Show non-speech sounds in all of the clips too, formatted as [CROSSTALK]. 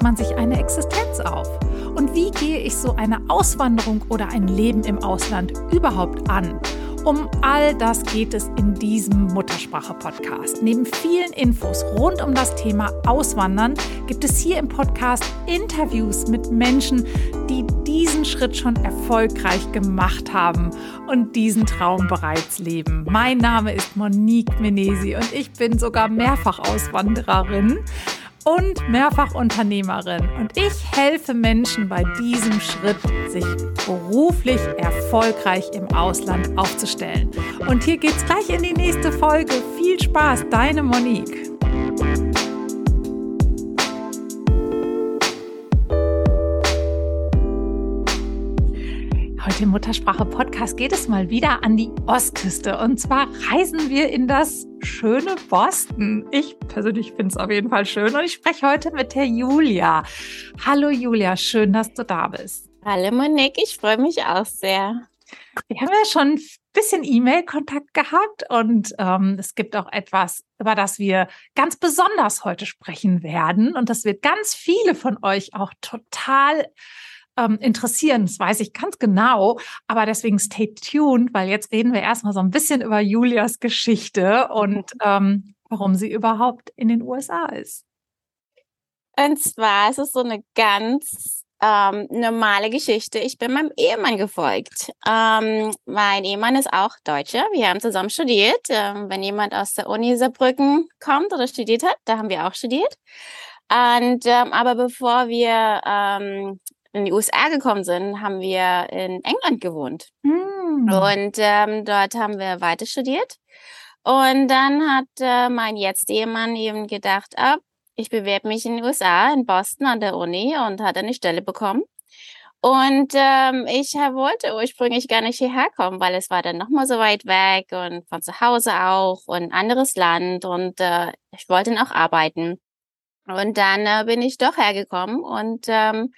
baut man sich eine Existenz auf? Und wie gehe ich so eine Auswanderung oder ein Leben im Ausland überhaupt an? Um all das geht es in diesem Muttersprache-Podcast. Neben vielen Infos rund um das Thema Auswandern gibt es hier im Podcast Interviews mit Menschen, die diesen Schritt schon erfolgreich gemacht haben und diesen Traum bereits leben. Mein Name ist Monique Menesi und ich bin sogar mehrfach Auswandererin und Mehrfachunternehmerin. Und ich helfe Menschen bei diesem Schritt, sich beruflich erfolgreich im Ausland aufzustellen. Und hier geht's gleich in die nächste Folge. Viel Spaß, deine Monique. Im Muttersprache-Podcast geht es mal wieder an die Ostküste. Und zwar reisen wir in das schöne Boston. Ich persönlich finde es auf jeden Fall schön. Und ich spreche heute mit der Julia. Hallo Julia, schön, dass du da bist. Hallo Monique, ich freue mich auch sehr. Wir haben ja schon ein bisschen E-Mail-Kontakt gehabt und ähm, es gibt auch etwas, über das wir ganz besonders heute sprechen werden. Und das wird ganz viele von euch auch total ähm, interessieren. Das weiß ich ganz genau. Aber deswegen stay tuned, weil jetzt reden wir erstmal so ein bisschen über Julias Geschichte und ähm, warum sie überhaupt in den USA ist. Und zwar ist es so eine ganz ähm, normale Geschichte. Ich bin meinem Ehemann gefolgt. Ähm, mein Ehemann ist auch Deutscher. Wir haben zusammen studiert. Ähm, wenn jemand aus der Uni Saarbrücken kommt oder studiert hat, da haben wir auch studiert. Und ähm, aber bevor wir ähm, in die USA gekommen sind, haben wir in England gewohnt. Mm. Und ähm, dort haben wir weiter studiert. Und dann hat äh, mein jetzt Ehemann eben gedacht, ah, ich bewerbe mich in den USA, in Boston an der Uni und hat eine Stelle bekommen. Und ähm, ich wollte ursprünglich gar nicht hierher kommen, weil es war dann nochmal so weit weg und von zu Hause auch und ein anderes Land und äh, ich wollte dann auch arbeiten. Und dann äh, bin ich doch hergekommen und ähm,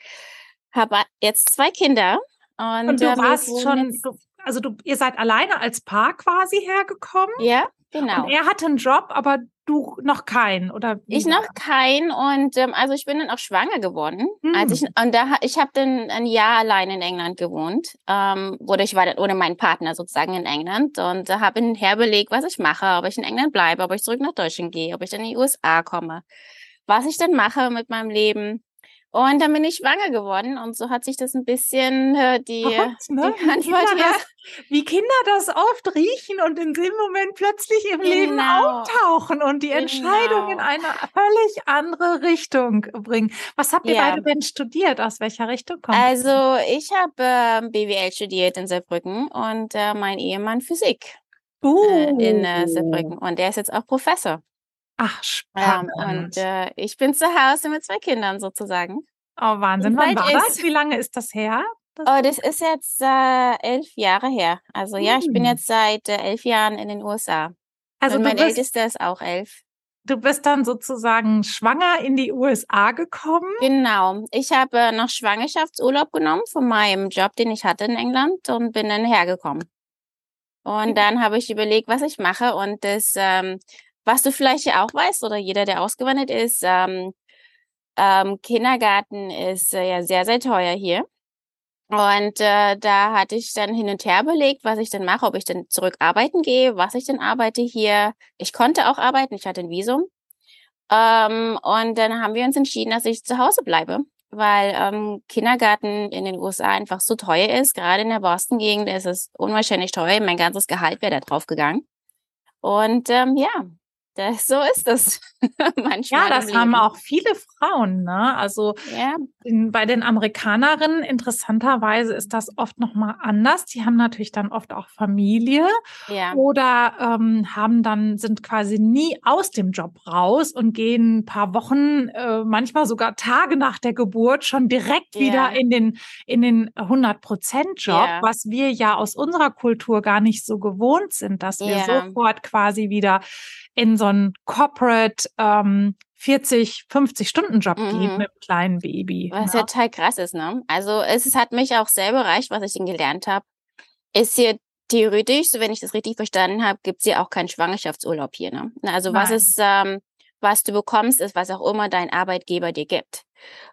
habe jetzt zwei Kinder. Und, und du äh, warst schon, du, also du, ihr seid alleine als Paar quasi hergekommen? Ja, genau. Und er hatte einen Job, aber du noch keinen, oder? Wie? Ich noch keinen und ähm, also ich bin dann auch schwanger geworden. Hm. Als ich, und da ich habe dann ein Jahr allein in England gewohnt, ähm, oder ich war dann ohne meinen Partner sozusagen in England und äh, habe herbelegt, was ich mache, ob ich in England bleibe, ob ich zurück nach Deutschland gehe, ob ich dann in die USA komme, was ich dann mache mit meinem Leben. Und dann bin ich schwanger geworden und so hat sich das ein bisschen äh, die, Gott, ne? die Antwort wie, Kinder das, wie Kinder das oft riechen und in dem Moment plötzlich im genau. Leben auftauchen und die genau. Entscheidung in eine völlig andere Richtung bringen. Was habt ihr ja. beide denn studiert? Aus welcher Richtung kommt Also ich habe äh, BWL studiert in Saarbrücken und äh, mein Ehemann Physik uh. äh, in äh, Saarbrücken und der ist jetzt auch Professor. Ach, spannend. Ähm, und äh, ich bin zu Hause mit zwei Kindern sozusagen. Oh, Wahnsinn. Wann war das? Wie lange ist das her? Das oh, das ist jetzt äh, elf Jahre her. Also hm. ja, ich bin hm. jetzt seit äh, elf Jahren in den USA. Also und mein bist, Ältester ist auch elf. Du bist dann sozusagen schwanger in die USA gekommen? Genau. Ich habe äh, noch Schwangerschaftsurlaub genommen von meinem Job, den ich hatte in England und bin dann hergekommen. Und dann habe ich überlegt, was ich mache und das ähm, was du vielleicht ja auch weißt oder jeder, der ausgewandert ist, ähm, ähm, Kindergarten ist äh, ja sehr, sehr teuer hier. Und äh, da hatte ich dann hin und her überlegt, was ich denn mache, ob ich denn zurück arbeiten gehe, was ich denn arbeite hier. Ich konnte auch arbeiten, ich hatte ein Visum. Ähm, und dann haben wir uns entschieden, dass ich zu Hause bleibe, weil ähm, Kindergarten in den USA einfach so teuer ist. Gerade in der Boston-Gegend ist es unwahrscheinlich teuer. Mein ganzes Gehalt wäre da drauf gegangen. Und ähm, ja, das, so ist es [LAUGHS] manchmal. Ja, das haben auch viele Frauen. Ne? Also ja. in, bei den Amerikanerinnen interessanterweise ist das oft noch mal anders. Die haben natürlich dann oft auch Familie ja. oder ähm, haben dann sind quasi nie aus dem Job raus und gehen ein paar Wochen, äh, manchmal sogar Tage nach der Geburt schon direkt ja. wieder in den in den 100 Prozent Job, was wir ja aus unserer Kultur gar nicht so gewohnt sind, dass wir sofort quasi wieder in so einen Corporate ähm, 40, 50 Stunden Job mhm. geht mit einem kleinen Baby. Was ne? ja total krass ist, ne? Also es hat mich auch sehr überrascht, was ich denn gelernt habe. Ist hier theoretisch, so wenn ich das richtig verstanden habe, gibt's hier auch keinen Schwangerschaftsurlaub hier, ne? Also Nein. was ist, ähm, was du bekommst, ist, was auch immer dein Arbeitgeber dir gibt.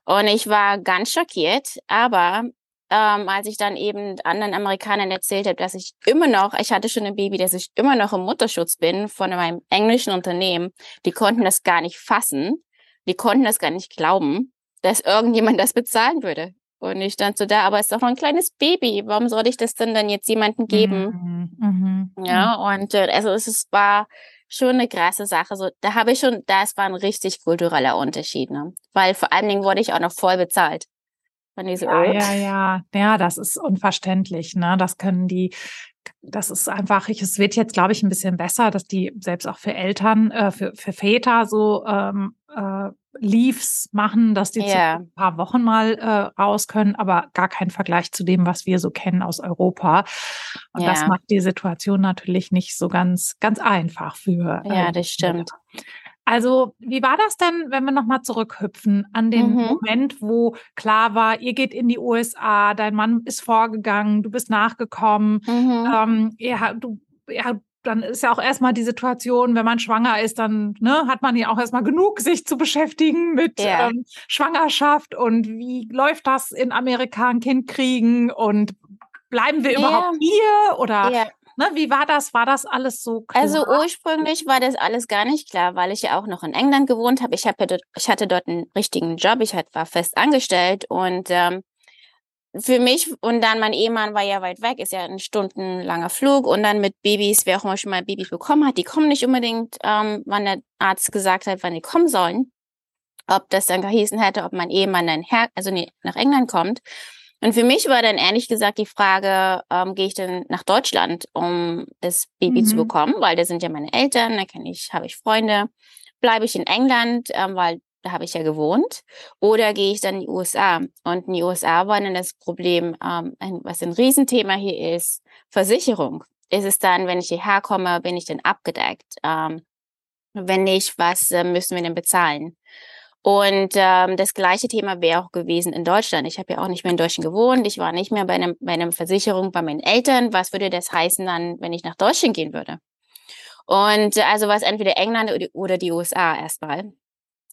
Und ich war ganz schockiert, aber ähm, als ich dann eben anderen Amerikanern erzählt habe, dass ich immer noch, ich hatte schon ein Baby, dass ich immer noch im Mutterschutz bin von meinem englischen Unternehmen, die konnten das gar nicht fassen, die konnten das gar nicht glauben, dass irgendjemand das bezahlen würde. Und ich stand so da, aber es ist doch noch ein kleines Baby. Warum soll ich das denn dann jetzt jemandem geben? Mhm. Mhm. Ja, und äh, also es ist, war schon eine krasse Sache. So, da habe ich schon, das war ein richtig kultureller Unterschied, ne? Weil vor allen Dingen wurde ich auch noch voll bezahlt. Von diese ja, ja, ja, ja, das ist unverständlich, ne? Das können die, das ist einfach, ich, es wird jetzt, glaube ich, ein bisschen besser, dass die selbst auch für Eltern, äh, für, für Väter so ähm, äh, Leaves machen, dass die yeah. ein paar Wochen mal äh, raus können, aber gar kein Vergleich zu dem, was wir so kennen aus Europa. Und yeah. das macht die Situation natürlich nicht so ganz, ganz einfach für. Ja, ähm, das stimmt. Also, wie war das denn, wenn wir nochmal zurückhüpfen an den mhm. Moment, wo klar war, ihr geht in die USA, dein Mann ist vorgegangen, du bist nachgekommen, mhm. ähm, ja, du, ja, dann ist ja auch erstmal die Situation, wenn man schwanger ist, dann ne, hat man ja auch erstmal genug, sich zu beschäftigen mit ja. ähm, Schwangerschaft und wie läuft das in Amerika, ein Kind kriegen und bleiben wir ja. überhaupt hier oder ja. Ne, wie war das? War das alles so klar? Also ursprünglich war das alles gar nicht klar, weil ich ja auch noch in England gewohnt habe. Ich, hab ja dort, ich hatte dort einen richtigen Job, ich war fest angestellt und ähm, für mich und dann mein Ehemann war ja weit weg, ist ja ein stundenlanger Flug und dann mit Babys, wer auch immer schon mal Babys bekommen hat, die kommen nicht unbedingt, ähm, wann der Arzt gesagt hat, wann die kommen sollen. Ob das dann gehießen hätte, ob mein Ehemann dann her also nee, nach England kommt. Und für mich war dann ehrlich gesagt die Frage, ähm, gehe ich denn nach Deutschland, um das Baby mhm. zu bekommen, weil da sind ja meine Eltern, da kenne ich, habe ich Freunde. Bleibe ich in England, ähm, weil da habe ich ja gewohnt, oder gehe ich dann in die USA? Und in die USA war dann das Problem, ähm, was ein Riesenthema hier ist, Versicherung. Ist es dann, wenn ich hierher komme, bin ich dann abgedeckt? Ähm, wenn nicht, was äh, müssen wir denn bezahlen? Und ähm, das gleiche Thema wäre auch gewesen in Deutschland. Ich habe ja auch nicht mehr in Deutschland gewohnt. Ich war nicht mehr bei, einem, bei einer Versicherung bei meinen Eltern. Was würde das heißen dann, wenn ich nach Deutschland gehen würde? Und äh, also was entweder England oder die USA erstmal.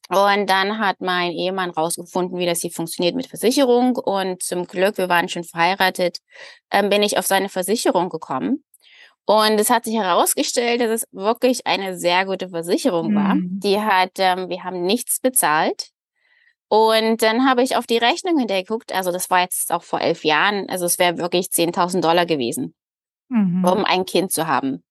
Und dann hat mein Ehemann rausgefunden, wie das hier funktioniert mit Versicherung. Und zum Glück, wir waren schon verheiratet, ähm, bin ich auf seine Versicherung gekommen. Und es hat sich herausgestellt, dass es wirklich eine sehr gute Versicherung war. Mhm. Die hat, ähm, wir haben nichts bezahlt. Und dann habe ich auf die Rechnung hintergeguckt. Also das war jetzt auch vor elf Jahren. Also es wäre wirklich 10.000 Dollar gewesen, mhm. um ein Kind zu haben.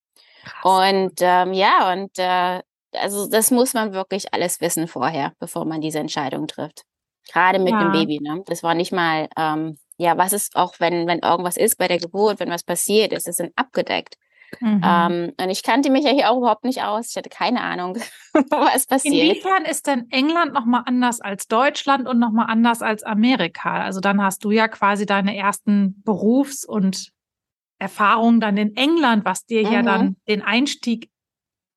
Und ähm, ja, und äh, also das muss man wirklich alles wissen vorher, bevor man diese Entscheidung trifft. Gerade mit ja. dem Baby, ne? Das war nicht mal, ähm, ja, was ist auch, wenn, wenn irgendwas ist bei der Geburt, wenn was passiert ist, ist dann abgedeckt. Mhm. Ähm, und ich kannte mich ja hier auch überhaupt nicht aus. Ich hatte keine Ahnung, [LAUGHS] was passiert. Inwiefern ist denn England nochmal anders als Deutschland und nochmal anders als Amerika? Also dann hast du ja quasi deine ersten Berufs- und Erfahrungen dann in England, was dir mhm. ja dann den Einstieg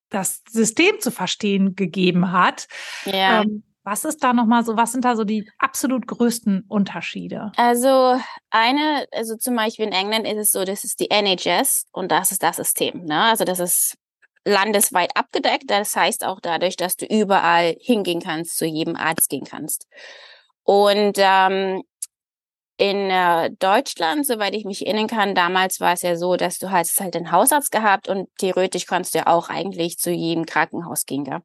das System zu verstehen gegeben hat. Ja. Ähm, was ist da nochmal so, was sind da so die absolut größten Unterschiede? Also eine, also zum Beispiel in England ist es so, das ist die NHS und das ist das System. Ne? Also das ist landesweit abgedeckt. Das heißt auch dadurch, dass du überall hingehen kannst, zu jedem Arzt gehen kannst. Und ähm, in äh, Deutschland, soweit ich mich erinnern kann, damals war es ja so, dass du hast halt einen Hausarzt gehabt und theoretisch konntest du ja auch eigentlich zu jedem Krankenhaus gehen, gell?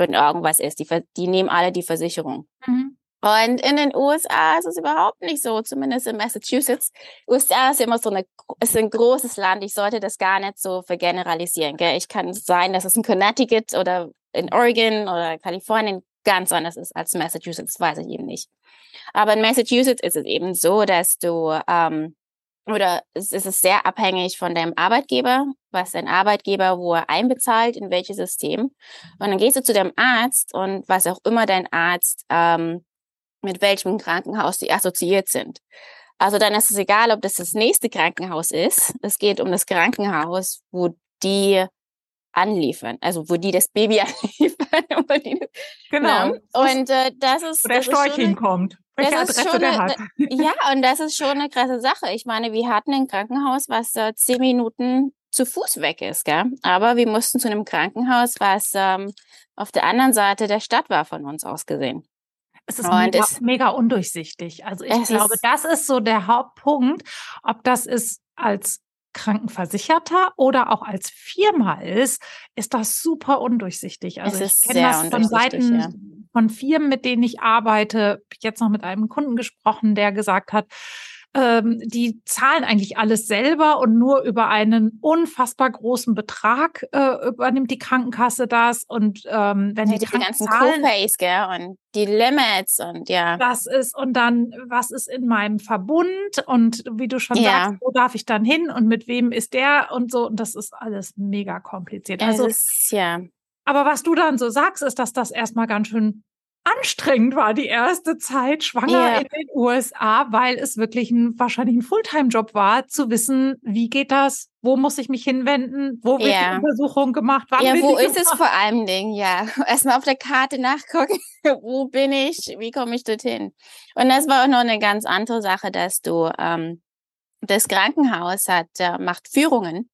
Wenn irgendwas ist. Die, die nehmen alle die Versicherung. Mhm. Und in den USA ist es überhaupt nicht so, zumindest in Massachusetts. USA ist immer so eine, ist ein großes Land. Ich sollte das gar nicht so vergeneralisieren. Gell? Ich kann sein, dass es in Connecticut oder in Oregon oder Kalifornien ganz anders ist als Massachusetts, weiß ich eben nicht. Aber in Massachusetts ist es eben so, dass du ähm, oder es ist sehr abhängig von deinem Arbeitgeber, was dein Arbeitgeber, wo er einbezahlt, in welches System. Und dann gehst du zu deinem Arzt und was auch immer dein Arzt, ähm, mit welchem Krankenhaus die assoziiert sind. Also dann ist es egal, ob das das nächste Krankenhaus ist. Es geht um das Krankenhaus, wo die anliefern, also wo die das Baby [LAUGHS] anliefern. Die, genau. Ne? Und äh, das ist. Wo der Storch hinkommt. Welche das Adresse der hat. Ja, und das ist schon eine krasse Sache. Ich meine, wir hatten ein Krankenhaus, was äh, zehn Minuten zu Fuß weg ist, gell? Aber wir mussten zu einem Krankenhaus, was ähm, auf der anderen Seite der Stadt war von uns aus gesehen. Es ist mega, es, mega, undurchsichtig. Also ich glaube, ist, das ist so der Hauptpunkt, ob das ist als Krankenversicherter oder auch als Firma ist, ist das super undurchsichtig. Also ich kenne das von Seiten ja. Von Firmen, mit denen ich arbeite. Jetzt noch mit einem Kunden gesprochen, der gesagt hat, ähm, die zahlen eigentlich alles selber und nur über einen unfassbar großen Betrag äh, übernimmt die Krankenkasse das. Und ähm, wenn ja, die, die ganzen Co-Pays, gell, und die Limits und ja. Das ist, und dann, was ist in meinem Verbund und wie du schon ja. sagst, wo darf ich dann hin und mit wem ist der und so. Und das ist alles mega kompliziert. Also, ist, ja. Aber was du dann so sagst, ist, dass das erstmal ganz schön anstrengend war die erste Zeit schwanger yeah. in den USA, weil es wirklich ein, wahrscheinlich ein Fulltime-Job war, zu wissen, wie geht das, wo muss ich mich hinwenden, wo wird yeah. die Untersuchung gemacht, wann Ja, wo ist gemacht? es vor allem Ding, ja. [LAUGHS] Erstmal auf der Karte nachgucken, [LAUGHS] wo bin ich, wie komme ich dorthin. Und das war auch noch eine ganz andere Sache, dass du, ähm, das Krankenhaus hat, äh, macht Führungen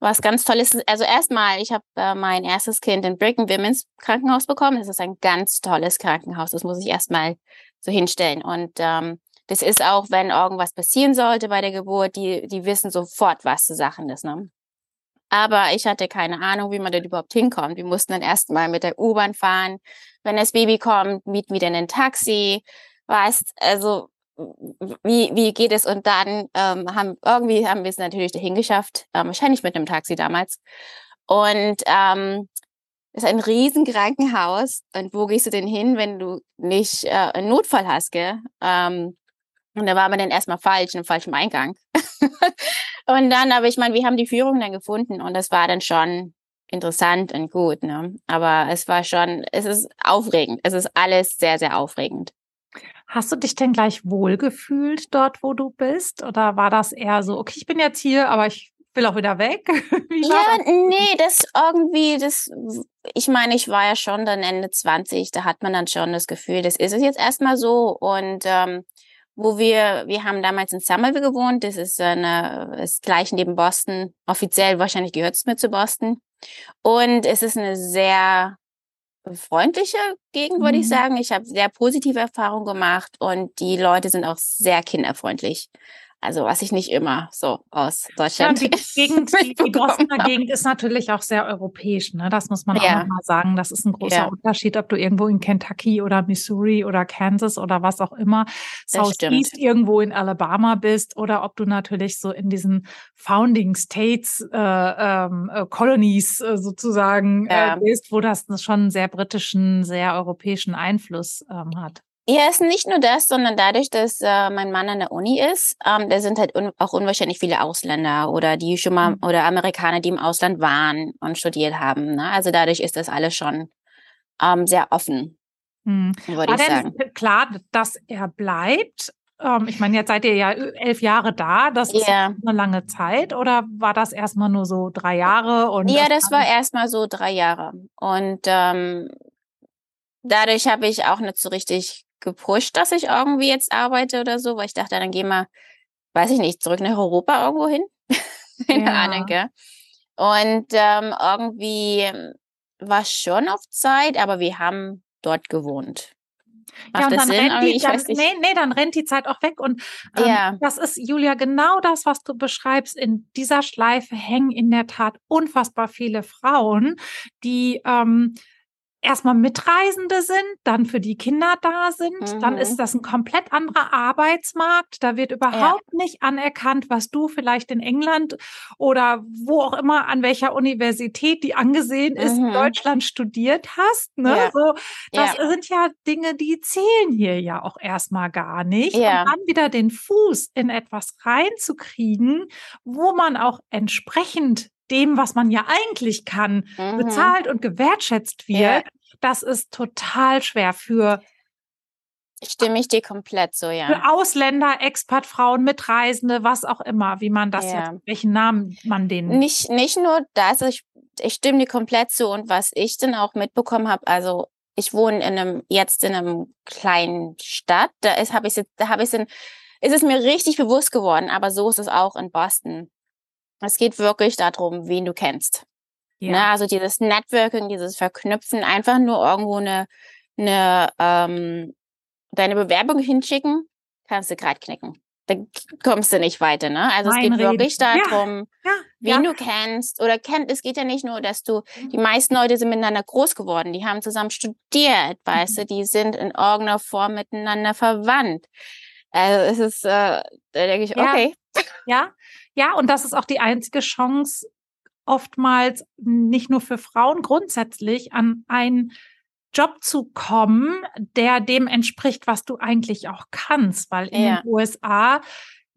was ganz toll ist. Also erstmal, ich habe äh, mein erstes Kind in Brigham Women's Krankenhaus bekommen. Das ist ein ganz tolles Krankenhaus. Das muss ich erstmal so hinstellen. Und ähm, das ist auch, wenn irgendwas passieren sollte bei der Geburt, die, die wissen sofort, was zu Sachen ist. Ne? Aber ich hatte keine Ahnung, wie man dort überhaupt hinkommt. Wir mussten dann erstmal mit der U-Bahn fahren. Wenn das Baby kommt, mieten wir dann ein Taxi. Weißt, also wie, wie geht es? Und dann ähm, haben irgendwie haben wir es natürlich dahin geschafft, ähm, wahrscheinlich mit einem Taxi damals. Und ähm, ist ein riesen Krankenhaus. Und wo gehst du denn hin, wenn du nicht äh, einen Notfall hast, gell? Ähm, und da war man dann erstmal falsch, im falschen Eingang. [LAUGHS] und dann, aber ich meine, wir haben die Führung dann gefunden und das war dann schon interessant und gut, ne? Aber es war schon, es ist aufregend. Es ist alles sehr, sehr aufregend. Hast du dich denn gleich wohlgefühlt dort, wo du bist? Oder war das eher so, okay, ich bin jetzt hier, aber ich will auch wieder weg? [LAUGHS] ja, das? nee, das irgendwie, das, ich meine, ich war ja schon dann Ende 20, da hat man dann schon das Gefühl, das ist es jetzt erstmal so. Und ähm, wo wir, wir haben damals in Somerville gewohnt, das ist eine, ist gleich neben Boston, offiziell wahrscheinlich gehört es mir zu Boston. Und es ist eine sehr freundliche Gegend, würde mhm. ich sagen. Ich habe sehr positive Erfahrungen gemacht und die Leute sind auch sehr kinderfreundlich. Also was ich nicht immer so aus Deutschland. Ja, die [LAUGHS] Gegend, die, die Bostoner Gegend ist natürlich auch sehr europäisch. Ne? Das muss man ja. auch nochmal sagen. Das ist ein großer ja. Unterschied, ob du irgendwo in Kentucky oder Missouri oder Kansas oder was auch immer Southeast irgendwo in Alabama bist oder ob du natürlich so in diesen Founding States äh, ähm, äh, Colonies äh, sozusagen äh, ja. bist, wo das schon einen sehr britischen, sehr europäischen Einfluss ähm, hat. Ja, es ist nicht nur das, sondern dadurch, dass äh, mein Mann an der Uni ist, ähm, da sind halt un auch unwahrscheinlich viele Ausländer oder die schon mal mhm. oder Amerikaner, die im Ausland waren und studiert haben. Ne? Also dadurch ist das alles schon ähm, sehr offen, mhm. würde ich sagen. Klar, dass er bleibt. Ähm, ich meine, jetzt seid ihr ja elf Jahre da. Das ist yeah. eine lange Zeit. Oder war das erstmal nur so drei Jahre? Und ja, das, das war erstmal so drei Jahre. Und ähm, dadurch habe ich auch nicht so richtig gepusht, dass ich irgendwie jetzt arbeite oder so, weil ich dachte, dann gehen wir, weiß ich nicht, zurück nach Europa irgendwo hin. [LAUGHS] Keine ja. Ahnung, gell? Und ähm, irgendwie war schon auf Zeit, aber wir haben dort gewohnt. Macht ja, und dann Sinn? rennt die, dann, nee, nee, dann rennt die Zeit auch weg. Und ähm, ja. das ist, Julia, genau das, was du beschreibst. In dieser Schleife hängen in der Tat unfassbar viele Frauen, die ähm, erstmal Mitreisende sind, dann für die Kinder da sind, mhm. dann ist das ein komplett anderer Arbeitsmarkt. Da wird überhaupt ja. nicht anerkannt, was du vielleicht in England oder wo auch immer an welcher Universität, die angesehen ist, mhm. in Deutschland studiert hast. Ne? Ja. So, das ja. sind ja Dinge, die zählen hier ja auch erstmal gar nicht. Und dann wieder den Fuß in etwas reinzukriegen, wo man auch entsprechend dem, was man ja eigentlich kann, mhm. bezahlt und gewertschätzt wird, ja. Das ist total schwer für Stimme ich dir komplett so, ja. Für Ausländer, Expertfrauen, Mitreisende, was auch immer, wie man das ja. jetzt, welchen Namen man denen. Nicht, nicht nur das, ich, ich stimme dir komplett zu und was ich dann auch mitbekommen habe, also ich wohne in einem, jetzt in einem kleinen Stadt, da ist, habe ich jetzt, da habe ich es ist es mir richtig bewusst geworden, aber so ist es auch in Boston. Es geht wirklich darum, wen du kennst. Ja. Ne? Also dieses Networking, dieses Verknüpfen, einfach nur irgendwo eine, eine ähm, deine Bewerbung hinschicken, kannst du gerade knicken da kommst du nicht weiter, ne? Also mein es geht Reden. wirklich darum, ja, ja, wen du kennst oder kennt. Es geht ja nicht nur, dass du, mhm. die meisten Leute sind miteinander groß geworden, die haben zusammen studiert, weißt mhm. du, die sind in irgendeiner Form miteinander verwandt. Also es ist, äh, da denke ich, okay. Ja, ja, und das ist auch die einzige Chance, oftmals nicht nur für Frauen grundsätzlich an ein Job zu kommen, der dem entspricht, was du eigentlich auch kannst, weil in ja. den USA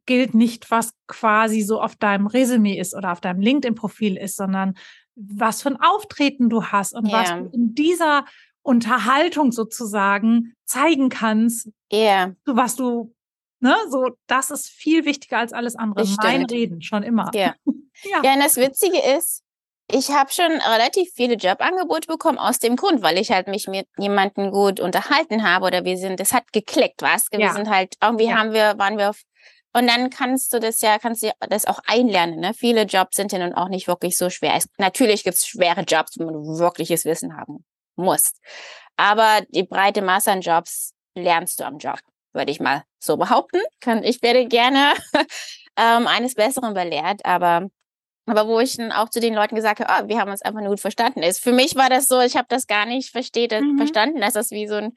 gilt nicht, was quasi so auf deinem Resümee ist oder auf deinem LinkedIn-Profil ist, sondern was für ein Auftreten du hast und ja. was du in dieser Unterhaltung sozusagen zeigen kannst, ja. was du, ne, so, das ist viel wichtiger als alles andere. Mein Reden, schon immer. Ja. [LAUGHS] ja. ja, und das Witzige ist, ich habe schon relativ viele Jobangebote bekommen aus dem Grund, weil ich halt mich mit jemandem gut unterhalten habe oder wir sind, das hat geklickt, was? Wir ja. sind halt, irgendwie ja. haben wir, waren wir auf, und dann kannst du das ja, kannst du das auch einlernen, ne? Viele Jobs sind ja nun auch nicht wirklich so schwer. Es, natürlich gibt's schwere Jobs, wo du wirkliches Wissen haben musst. Aber die breite Masse an Jobs lernst du am Job, würde ich mal so behaupten. Ich werde gerne [LAUGHS] ähm, eines Besseren belehrt, aber aber wo ich dann auch zu den Leuten gesagt habe, oh, wir haben uns einfach nur gut verstanden. Ist für mich war das so, ich habe das gar nicht versteht, mhm. verstanden, dass das wie so ein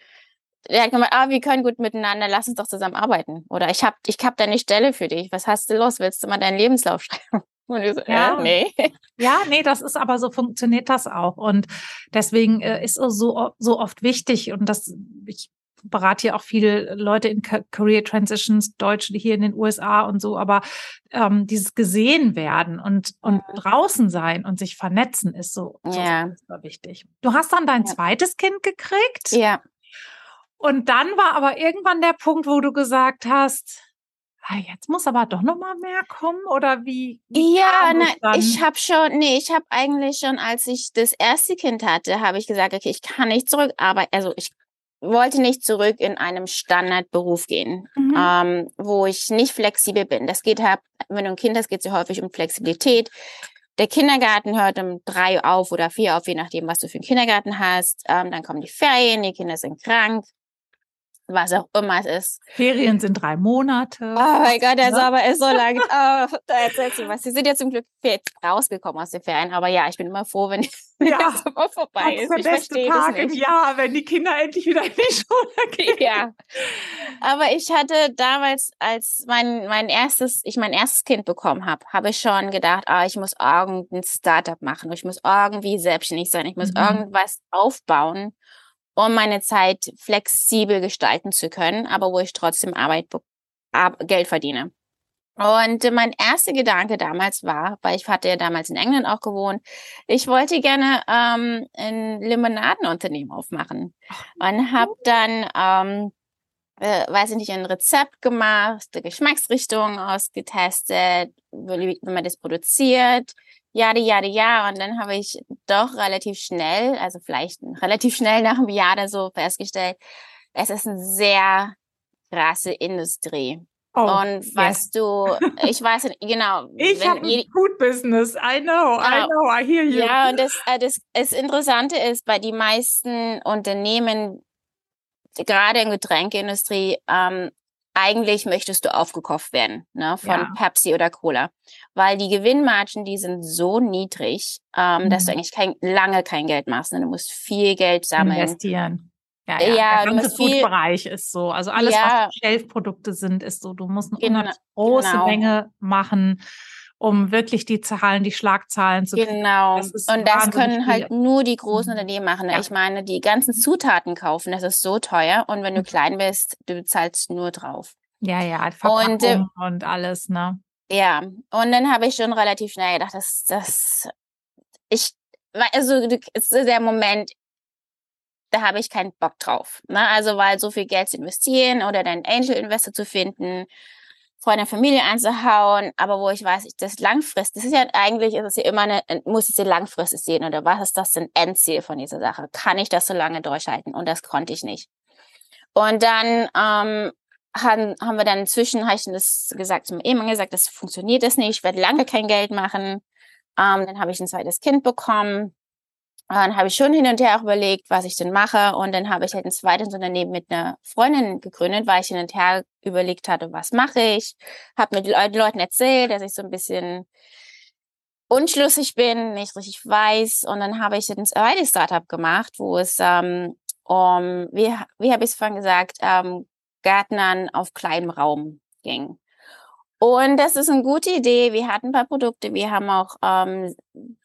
der hat gemeint, ah, wir können gut miteinander, lass uns doch zusammen arbeiten. Oder ich habe ich hab deine Stelle für dich. Was hast du los? Willst du mal deinen Lebenslauf [LAUGHS] schreiben? Und ich so, ja. Äh, nee. Ja, nee, das ist aber so funktioniert das auch. Und deswegen äh, ist es so, so oft wichtig. Und das, ich berate hier auch viele Leute in Career Transitions, Deutsche hier in den USA und so, aber ähm, dieses gesehen werden und, und draußen sein und sich vernetzen ist so, so ja. wichtig. Du hast dann dein ja. zweites Kind gekriegt. Ja. Und dann war aber irgendwann der Punkt, wo du gesagt hast, ah, jetzt muss aber doch noch mal mehr kommen oder wie? wie ja, na, ich habe schon, nee, ich habe eigentlich schon, als ich das erste Kind hatte, habe ich gesagt, okay, ich kann nicht zurückarbeiten, also ich wollte nicht zurück in einem Standardberuf gehen, mhm. ähm, wo ich nicht flexibel bin. Das geht halt, wenn du ein Kind hast, geht es ja häufig um Flexibilität. Der Kindergarten hört um drei auf oder vier auf, je nachdem, was du für einen Kindergarten hast. Ähm, dann kommen die Ferien, die Kinder sind krank was auch immer es ist. Ferien sind drei Monate. Oh mein Gott, der ne? Sommer ist so lang. [LAUGHS] Oh, da erzählst du was. Sie sind ja zum Glück rausgekommen aus den Ferien, aber ja, ich bin immer froh, wenn [LAUGHS] ja. der Sommer vorbei ist. Der ich beste Tag im Jahr, wenn die Kinder endlich wieder in die Schule [LAUGHS] gehen. Ja. Aber ich hatte damals, als mein, mein erstes, ich mein erstes Kind bekommen habe, habe ich schon gedacht, ah, ich muss irgendein Startup machen. Ich muss irgendwie selbstständig sein. Ich muss mhm. irgendwas aufbauen um meine Zeit flexibel gestalten zu können, aber wo ich trotzdem Arbeit, Geld verdiene. Und mein erster Gedanke damals war, weil ich hatte ja damals in England auch gewohnt, ich wollte gerne ähm, ein Limonadenunternehmen aufmachen. Und habe dann, ähm, äh, weiß ich nicht, ein Rezept gemacht, Geschmacksrichtung ausgetestet, wie man das produziert, Jahre, Jahre, ja. Und dann habe ich doch relativ schnell, also vielleicht relativ schnell nach einem Jahr so festgestellt, es ist eine sehr krasse Industrie. Oh, und was yes. du, ich weiß genau. [LAUGHS] Ich habe ein Food Business. I know, I know, I hear you. Ja, und das, äh, das, das Interessante ist, bei die meisten Unternehmen, gerade in Getränkeindustrie, ähm, eigentlich möchtest du aufgekauft werden, ne, von ja. Pepsi oder Cola. Weil die Gewinnmargen, die sind so niedrig, ähm, mhm. dass du mhm. eigentlich kein, lange kein Geld machst. Ne? Du musst viel Geld sammeln. Investieren. Ja, ja, ja der ganze Food-Bereich ist so. Also alles, ja, was Shelf-Produkte sind, ist so. Du musst eine genau, große genau. Menge machen um wirklich die Zahlen, die Schlagzahlen zu kriegen. Genau. Das und das können halt nur die großen mhm. Unternehmen machen. Ja. Ich meine, die ganzen Zutaten kaufen, das ist so teuer. Und wenn du mhm. klein bist, du bezahlst nur drauf. Ja, ja, Verpackung und, äh, und alles, ne? Ja, und dann habe ich schon relativ schnell gedacht, dass das ich also ist der Moment, da habe ich keinen Bock drauf. Ne? Also weil so viel Geld zu investieren oder deinen Angel Investor zu finden Freunde, Familie einzuhauen, aber wo ich weiß, ich das langfristig, das ist ja eigentlich, ist es ja immer eine, muss es ja langfristig sehen oder was ist das denn Endziel von dieser Sache? Kann ich das so lange durchhalten? Und das konnte ich nicht. Und dann ähm, haben, haben wir dann inzwischen, habe ich das gesagt, zum Ehemann gesagt, das funktioniert das nicht, ich werde lange kein Geld machen. Ähm, dann habe ich ein zweites Kind bekommen. Dann habe ich schon hin und her auch überlegt, was ich denn mache. Und dann habe ich halt ein zweites Unternehmen mit einer Freundin gegründet, weil ich hin und her überlegt hatte, was mache ich. Habe mit den Leuten erzählt, dass ich so ein bisschen unschlüssig bin, nicht richtig weiß. Und dann habe ich ein zweites Startup gemacht, wo es ähm, um, wie, wie habe ich es vorhin gesagt, ähm, Gärtnern auf kleinem Raum ging. Und das ist eine gute Idee. Wir hatten ein paar Produkte, wir haben auch, ähm,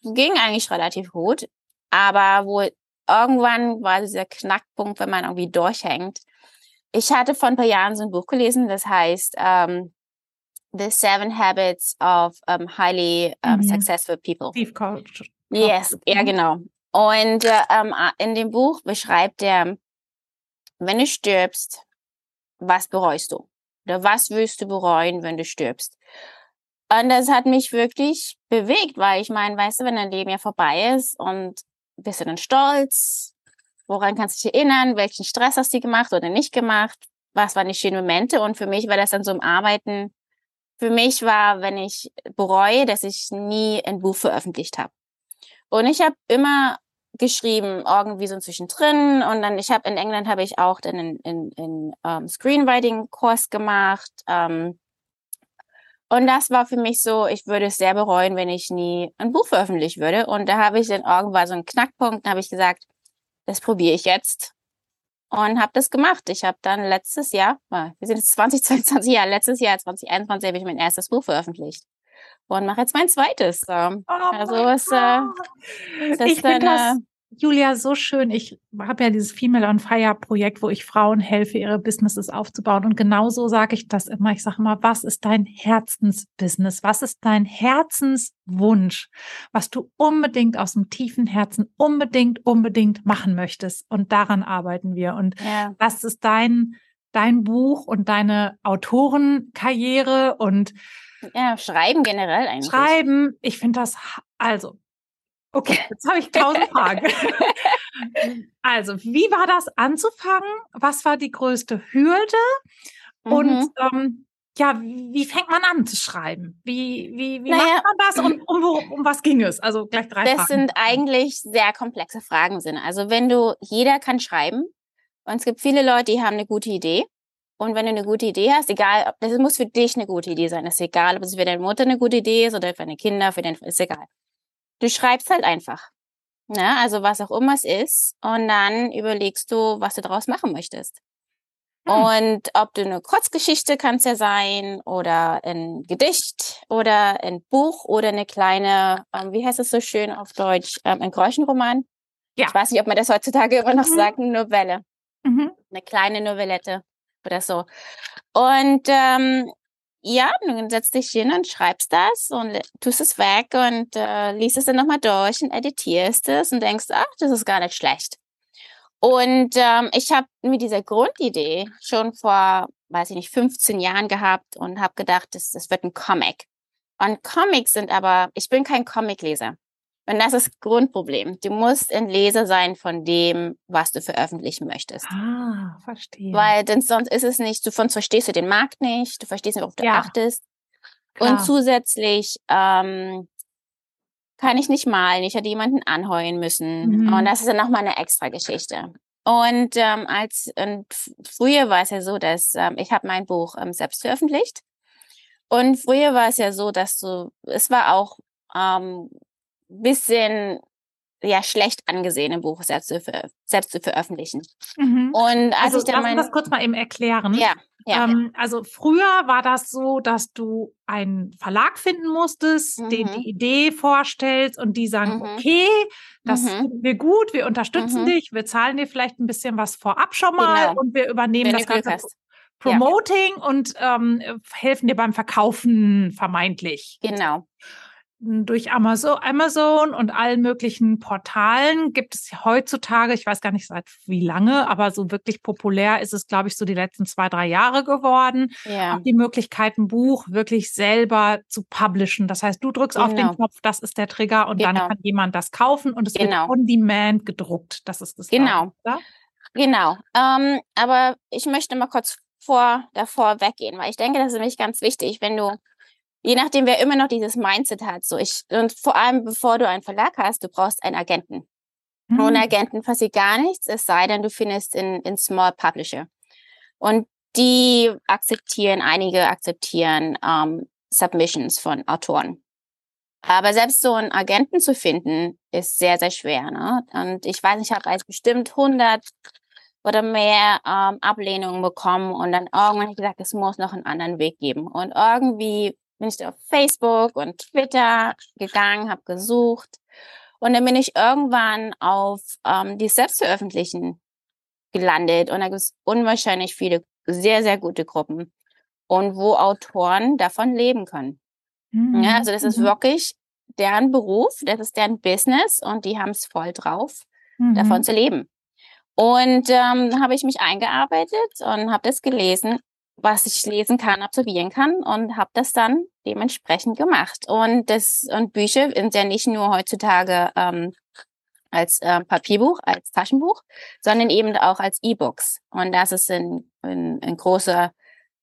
ging eigentlich relativ gut. Aber wo irgendwann war dieser Knackpunkt, wenn man irgendwie durchhängt. Ich hatte vor ein paar Jahren so ein Buch gelesen, das heißt ähm, The Seven Habits of um, Highly um, mhm. Successful People. Steve Coach. Yes, ja genau. Und äh, ähm, in dem Buch beschreibt er, wenn du stirbst, was bereust du? Oder was willst du bereuen, wenn du stirbst? Und das hat mich wirklich bewegt, weil ich meine, weißt du, wenn dein Leben ja vorbei ist und bist du dann stolz? Woran kannst du dich erinnern? Welchen Stress hast du gemacht oder nicht gemacht? Was waren die schönen Momente? Und für mich war das dann so im Arbeiten. Für mich war, wenn ich bereue, dass ich nie ein Buch veröffentlicht habe. Und ich habe immer geschrieben, irgendwie so zwischendrin. Und dann, ich habe in England habe ich auch dann in, in, in um, ähm, Screenwriting-Kurs gemacht. Um, und das war für mich so, ich würde es sehr bereuen, wenn ich nie ein Buch veröffentlichen würde. Und da habe ich dann irgendwann so einen Knackpunkt, da habe ich gesagt, das probiere ich jetzt. Und habe das gemacht. Ich habe dann letztes Jahr, wir sind jetzt [LAUGHS] 2022 Jahre, letztes Jahr, 2021, habe ich mein erstes Buch veröffentlicht. Und mache jetzt mein zweites. Oh also es, äh, das ich finde das, Julia, so schön. Ich habe ja dieses Female on Fire Projekt, wo ich Frauen helfe, ihre Businesses aufzubauen. Und genauso sage ich das immer. Ich sage immer, was ist dein Herzensbusiness? Was ist dein Herzenswunsch, was du unbedingt aus dem tiefen Herzen unbedingt, unbedingt machen möchtest? Und daran arbeiten wir. Und ja. das ist dein, dein Buch und deine Autorenkarriere und ja, schreiben generell eigentlich. Schreiben, ich finde das, also, Okay, [LAUGHS] jetzt habe ich tausend Fragen. [LAUGHS] also, wie war das anzufangen? Was war die größte Hürde? Und mhm. ähm, ja, wie fängt man an zu schreiben? Wie, wie, wie naja, macht man das und um, um, um, was ging es? Also gleich drei das Fragen. Das sind eigentlich sehr komplexe Fragen. Sind. Also wenn du, jeder kann schreiben und es gibt viele Leute, die haben eine gute Idee. Und wenn du eine gute Idee hast, egal, das muss für dich eine gute Idee sein. Es ist egal, ob es für deine Mutter eine gute Idee ist oder für deine Kinder, für deine, ist egal. Du schreibst halt einfach. Ne? Also was auch immer es ist. Und dann überlegst du, was du daraus machen möchtest. Hm. Und ob du eine Kurzgeschichte kannst ja sein oder ein Gedicht oder ein Buch oder eine kleine, ähm, wie heißt es so schön auf Deutsch, ähm, ein Groschenroman. Ja. Ich weiß nicht, ob man das heutzutage immer noch mhm. sagt, eine Novelle. Mhm. Eine kleine Novellette oder so. Und ähm, ja, dann setzt dich hin und schreibst das und tust es weg und äh, liest es dann nochmal durch und editierst es und denkst, ach, das ist gar nicht schlecht. Und ähm, ich habe mit dieser Grundidee schon vor, weiß ich nicht, 15 Jahren gehabt und habe gedacht, das, das wird ein Comic. Und Comics sind aber, ich bin kein Comicleser. Und das ist das Grundproblem. Du musst ein Leser sein von dem, was du veröffentlichen möchtest. Ah, verstehe. Weil denn sonst ist es nicht, du von verstehst du den Markt nicht, du verstehst nicht, worauf du ja. achtest. Klar. Und zusätzlich ähm, kann ich nicht malen, ich hätte jemanden anheuern müssen. Mhm. Und das ist dann nochmal eine extra Geschichte. Und ähm, als und früher war es ja so, dass ähm, ich habe mein Buch ähm, selbst veröffentlicht. Und früher war es ja so, dass du, es war auch ähm, bisschen ja schlecht angesehen, ein Buch selbst zu, ver selbst zu veröffentlichen. Mhm. Und als also, ich dann mein, das kurz mal eben erklären. Ja. Ja, ähm. Also früher war das so, dass du einen Verlag finden musstest, mhm. den die Idee vorstellst und die sagen, mhm. okay, das mhm. finden wir gut, wir unterstützen mhm. dich, wir zahlen dir vielleicht ein bisschen was vorab schon mal genau. und wir übernehmen Wenn das ganze hast. Promoting ja. und ähm, helfen dir beim Verkaufen vermeintlich. Genau durch Amazon, Amazon und allen möglichen Portalen gibt es heutzutage, ich weiß gar nicht seit wie lange, aber so wirklich populär ist es, glaube ich, so die letzten zwei, drei Jahre geworden. Ja. Auch die Möglichkeit, ein Buch wirklich selber zu publishen. Das heißt, du drückst genau. auf den genau. Knopf, das ist der Trigger und genau. dann kann jemand das kaufen und es genau. wird on demand gedruckt. Das ist das. Genau. Oder? Genau. Ähm, aber ich möchte mal kurz vor davor weggehen, weil ich denke, das ist nämlich ganz wichtig, wenn du je nachdem, wer immer noch dieses Mindset hat, so ich, und vor allem, bevor du einen Verlag hast, du brauchst einen Agenten. Mhm. Ohne Agenten passiert gar nichts, es sei denn, du findest in, in Small Publisher. Und die akzeptieren, einige akzeptieren ähm, Submissions von Autoren. Aber selbst so einen Agenten zu finden, ist sehr, sehr schwer. Ne? Und ich weiß nicht, ich habe bestimmt 100 oder mehr ähm, Ablehnungen bekommen und dann irgendwann habe ich gesagt, es muss noch einen anderen Weg geben. Und irgendwie bin ich auf Facebook und Twitter gegangen, habe gesucht und dann bin ich irgendwann auf ähm, die Selbstveröffentlichen gelandet und da gibt es unwahrscheinlich viele sehr, sehr gute Gruppen und wo Autoren davon leben können. Mhm. Ja, also das ist mhm. wirklich deren Beruf, das ist deren Business und die haben es voll drauf, mhm. davon zu leben. Und ähm, habe ich mich eingearbeitet und habe das gelesen, was ich lesen kann, absolvieren kann und habe das dann dementsprechend gemacht. Und das und Bücher sind ja nicht nur heutzutage ähm, als äh, Papierbuch, als Taschenbuch, sondern eben auch als E-Books. Und das ist ein, ein, ein großer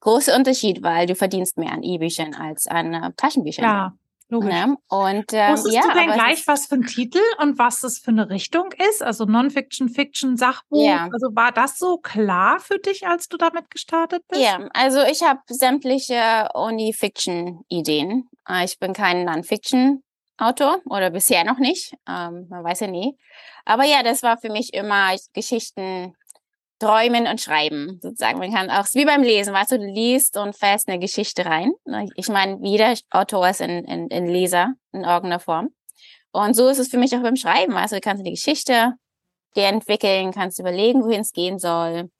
großer Unterschied, weil du verdienst mehr an E-Büchern als an äh, Taschenbüchern. Ja. Logisch. Ne? Und ähm, Wusstest ja, du denn gleich, was für ein Titel und was das für eine Richtung ist? Also Non-Fiction, Fiction, Sachbuch. Ja. Also war das so klar für dich, als du damit gestartet bist? Ja, also ich habe sämtliche Only-Fiction-Ideen. Äh, ich bin kein Non-Fiction-Autor oder bisher noch nicht. Ähm, man weiß ja nie. Aber ja, das war für mich immer Geschichten träumen und schreiben, sozusagen. Man kann auch, wie beim Lesen, weißt du, du liest und fährst eine Geschichte rein. Ich meine, jeder Autor ist ein, ein, ein Leser in irgendeiner Form. Und so ist es für mich auch beim Schreiben. Also du kannst eine Geschichte dir entwickeln, kannst überlegen, wohin es gehen soll.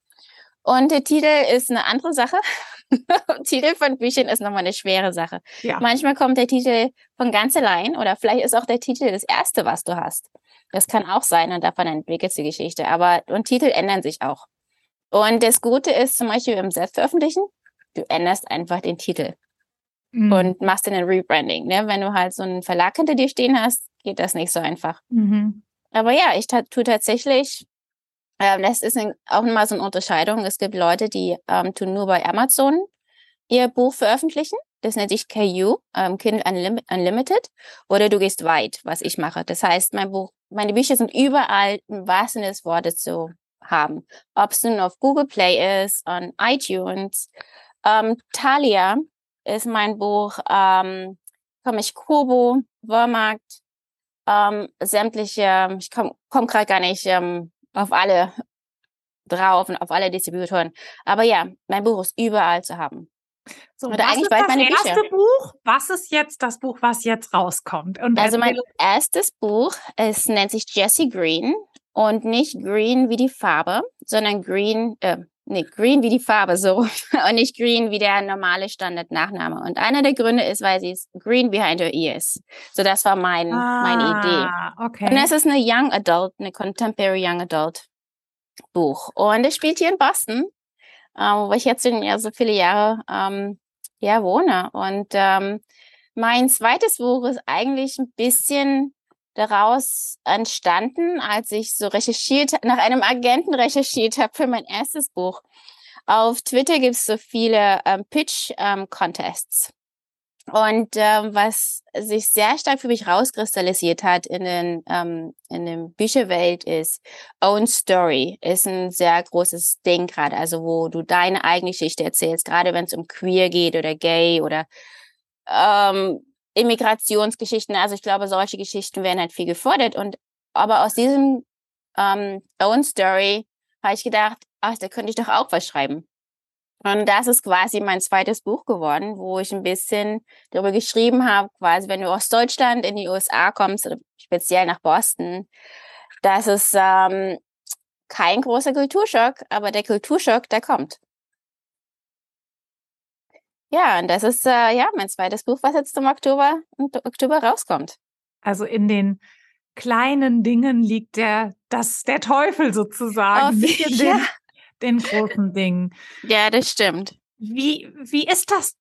Und der Titel ist eine andere Sache. [LAUGHS] Titel von Büchern ist nochmal eine schwere Sache. Ja. Manchmal kommt der Titel von ganz allein oder vielleicht ist auch der Titel das erste, was du hast. Das kann auch sein und davon entwickelt die Geschichte. Aber und Titel ändern sich auch. Und das Gute ist zum Beispiel im Selbstveröffentlichen, du änderst einfach den Titel mhm. und machst dann ein Rebranding. Ne? Wenn du halt so einen Verlag hinter dir stehen hast, geht das nicht so einfach. Mhm. Aber ja, ich tue tatsächlich, ähm, das ist ein, auch mal so eine Unterscheidung. Es gibt Leute, die ähm, tun nur bei Amazon ihr Buch veröffentlichen. Das nennt sich KU, ähm, Kindle Unlimited. Oder du gehst weit, was ich mache. Das heißt, mein Buch meine Bücher sind überall im wahrsten Sinne des Wortes zu haben. Ob es nun auf Google Play ist, on iTunes. Ähm, Talia ist mein Buch, ähm, komme ich Kobo, Walmart, ähm, sämtliche, ich komme komm, gerade gar nicht ähm, auf alle drauf und auf alle Distributoren. Aber ja, mein Buch ist überall zu haben. So, Oder was ist das erste Bücher. Buch? Was ist jetzt das Buch, was jetzt rauskommt? Und also mein erstes Buch, es nennt sich Jessie Green und nicht Green wie die Farbe, sondern Green, äh, nee, Green wie die Farbe so [LAUGHS] und nicht Green wie der normale Standard-Nachname. Und einer der Gründe ist, weil sie ist Green behind her ears. So das war mein ah, meine Idee. Okay. Und es ist eine Young Adult, eine Contemporary Young Adult Buch und es spielt hier in Boston ähm, wo ich jetzt ja so viele Jahre ähm, ja wohne. Und ähm, mein zweites Buch ist eigentlich ein bisschen daraus entstanden, als ich so recherchiert, nach einem Agenten recherchiert habe für mein erstes Buch. Auf Twitter gibt es so viele ähm, Pitch-Contests. Ähm, und ähm, was sich sehr stark für mich rauskristallisiert hat in den ähm, in der Bücherwelt ist Own Story ist ein sehr großes Ding gerade, also wo du deine eigene Geschichte erzählst, gerade wenn es um Queer geht oder Gay oder ähm, Immigrationsgeschichten. Also ich glaube, solche Geschichten werden halt viel gefordert und aber aus diesem ähm, Own Story habe ich gedacht, ach, da könnte ich doch auch was schreiben. Und das ist quasi mein zweites Buch geworden, wo ich ein bisschen darüber geschrieben habe, quasi, wenn du aus Deutschland in die USA kommst, speziell nach Boston, das ist ähm, kein großer Kulturschock, aber der Kulturschock, der kommt. Ja, und das ist äh, ja mein zweites Buch, was jetzt im Oktober, im Oktober rauskommt. Also in den kleinen Dingen liegt der, das, der Teufel sozusagen. Nicht in [LAUGHS] den, ja den großen Dingen. Ja, das stimmt. Wie, wie ist das?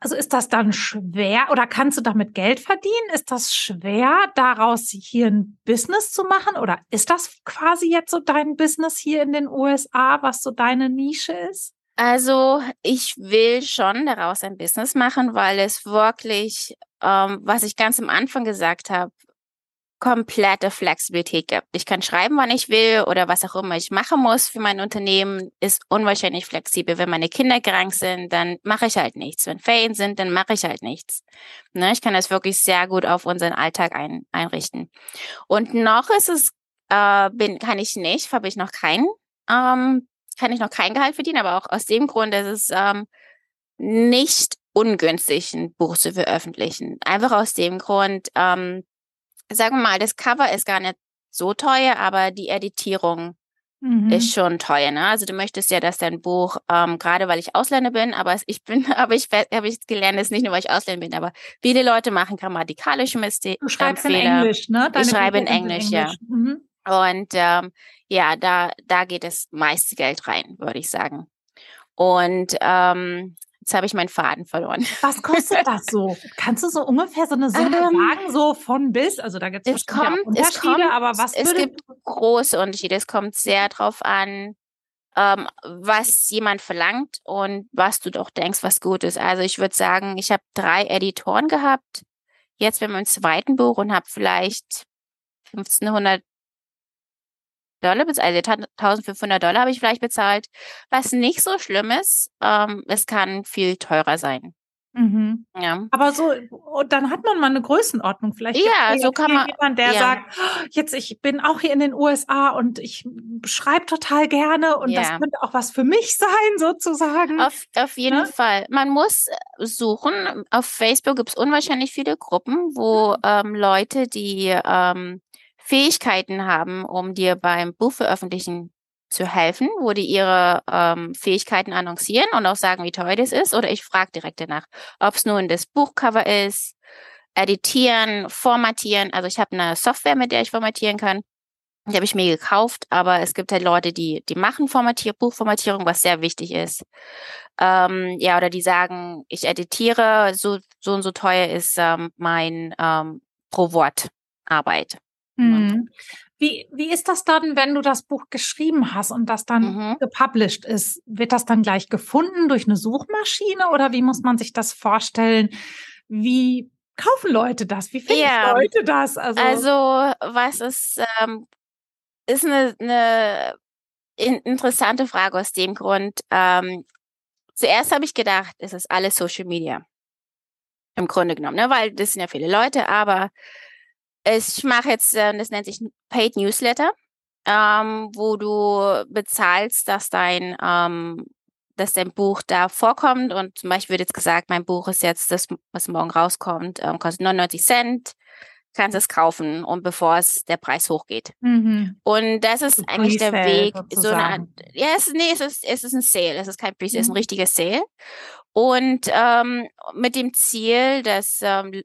Also ist das dann schwer oder kannst du damit Geld verdienen? Ist das schwer, daraus hier ein Business zu machen? Oder ist das quasi jetzt so dein Business hier in den USA, was so deine Nische ist? Also ich will schon daraus ein Business machen, weil es wirklich, ähm, was ich ganz am Anfang gesagt habe, komplette Flexibilität gibt. Ich kann schreiben, wann ich will oder was auch immer ich machen muss für mein Unternehmen, ist unwahrscheinlich flexibel. Wenn meine Kinder krank sind, dann mache ich halt nichts. Wenn Ferien sind, dann mache ich halt nichts. Ne? Ich kann das wirklich sehr gut auf unseren Alltag ein, einrichten. Und noch ist es, äh, bin, kann ich nicht, habe ich noch keinen, ähm, kann ich noch kein Gehalt verdienen, aber auch aus dem Grund ist es ähm, nicht ungünstig, ein Buch zu veröffentlichen. Einfach aus dem Grund, ähm, sagen wir mal, das Cover ist gar nicht so teuer, aber die Editierung mhm. ist schon teuer. Ne? Also du möchtest ja, dass dein Buch, ähm, gerade weil ich Ausländer bin, aber ich bin, [LAUGHS] aber ich habe ich gelernt, ist nicht nur, weil ich Ausländer bin, aber viele Leute machen grammatikalische Mistake. Du schreibst in Englisch, ne? Deine ich schreibe in Englisch, in Englisch, ja. Mhm. Und ähm, ja, da, da geht das meiste Geld rein, würde ich sagen. Und ähm, Jetzt habe ich meinen Faden verloren. Was kostet [LAUGHS] das so? Kannst du so ungefähr so eine Summe ähm, sagen, so von bis? Also da gibt es kommt, Unterschiede, es kommt, aber was Es gibt große Unterschiede. Es kommt sehr drauf an, ähm, was jemand verlangt und was du doch denkst, was gut ist. Also ich würde sagen, ich habe drei Editoren gehabt, jetzt bei meinem zweiten Buch und habe vielleicht 1500 Dollar, also 1500 Dollar habe ich vielleicht bezahlt, was nicht so schlimm ist. Ähm, es kann viel teurer sein. Mhm. Ja. Aber so, dann hat man mal eine Größenordnung. Vielleicht ja, so kann man. Jemand, der ja. sagt, oh, jetzt ich bin auch hier in den USA und ich schreibe total gerne und ja. das könnte auch was für mich [LAUGHS] sein, sozusagen. Auf, auf jeden? Ne? Fall. Man muss suchen. Auf Facebook gibt es unwahrscheinlich viele Gruppen, wo mhm. ähm, Leute, die ähm, Fähigkeiten haben, um dir beim Buchveröffentlichen zu helfen, wo die ihre ähm, Fähigkeiten annoncieren und auch sagen, wie teuer das ist. Oder ich frage direkt danach, ob es nun das Buchcover ist, editieren, formatieren. Also ich habe eine Software, mit der ich formatieren kann. Die habe ich mir gekauft, aber es gibt halt Leute, die, die machen Formatier Buchformatierung, was sehr wichtig ist. Ähm, ja, oder die sagen, ich editiere, so, so und so teuer ist ähm, mein ähm, pro Wort Arbeit. Mhm. Wie, wie ist das dann, wenn du das Buch geschrieben hast und das dann mhm. gepublished ist? Wird das dann gleich gefunden durch eine Suchmaschine oder wie muss man sich das vorstellen? Wie kaufen Leute das? Wie finden ja. Leute das? Also, also was ist, ähm, ist eine, eine interessante Frage aus dem Grund. Ähm, zuerst habe ich gedacht, es ist alles Social Media. Im Grunde genommen, ne? weil das sind ja viele Leute, aber ich mache jetzt, äh, das nennt sich Paid Newsletter, ähm, wo du bezahlst, dass dein, ähm, dass dein Buch da vorkommt. Und zum Beispiel wird jetzt gesagt, mein Buch ist jetzt das, was morgen rauskommt, ähm, kostet 99 Cent kannst es kaufen und bevor es der Preis hochgeht. Mhm. Und das ist so eigentlich der Weg. So eine, ja, es, nee, es ist, es ist ein Sale. Es ist kein Pre, mhm. es ist ein mhm. richtiger Sale. Und ähm, mit dem Ziel, dass ähm,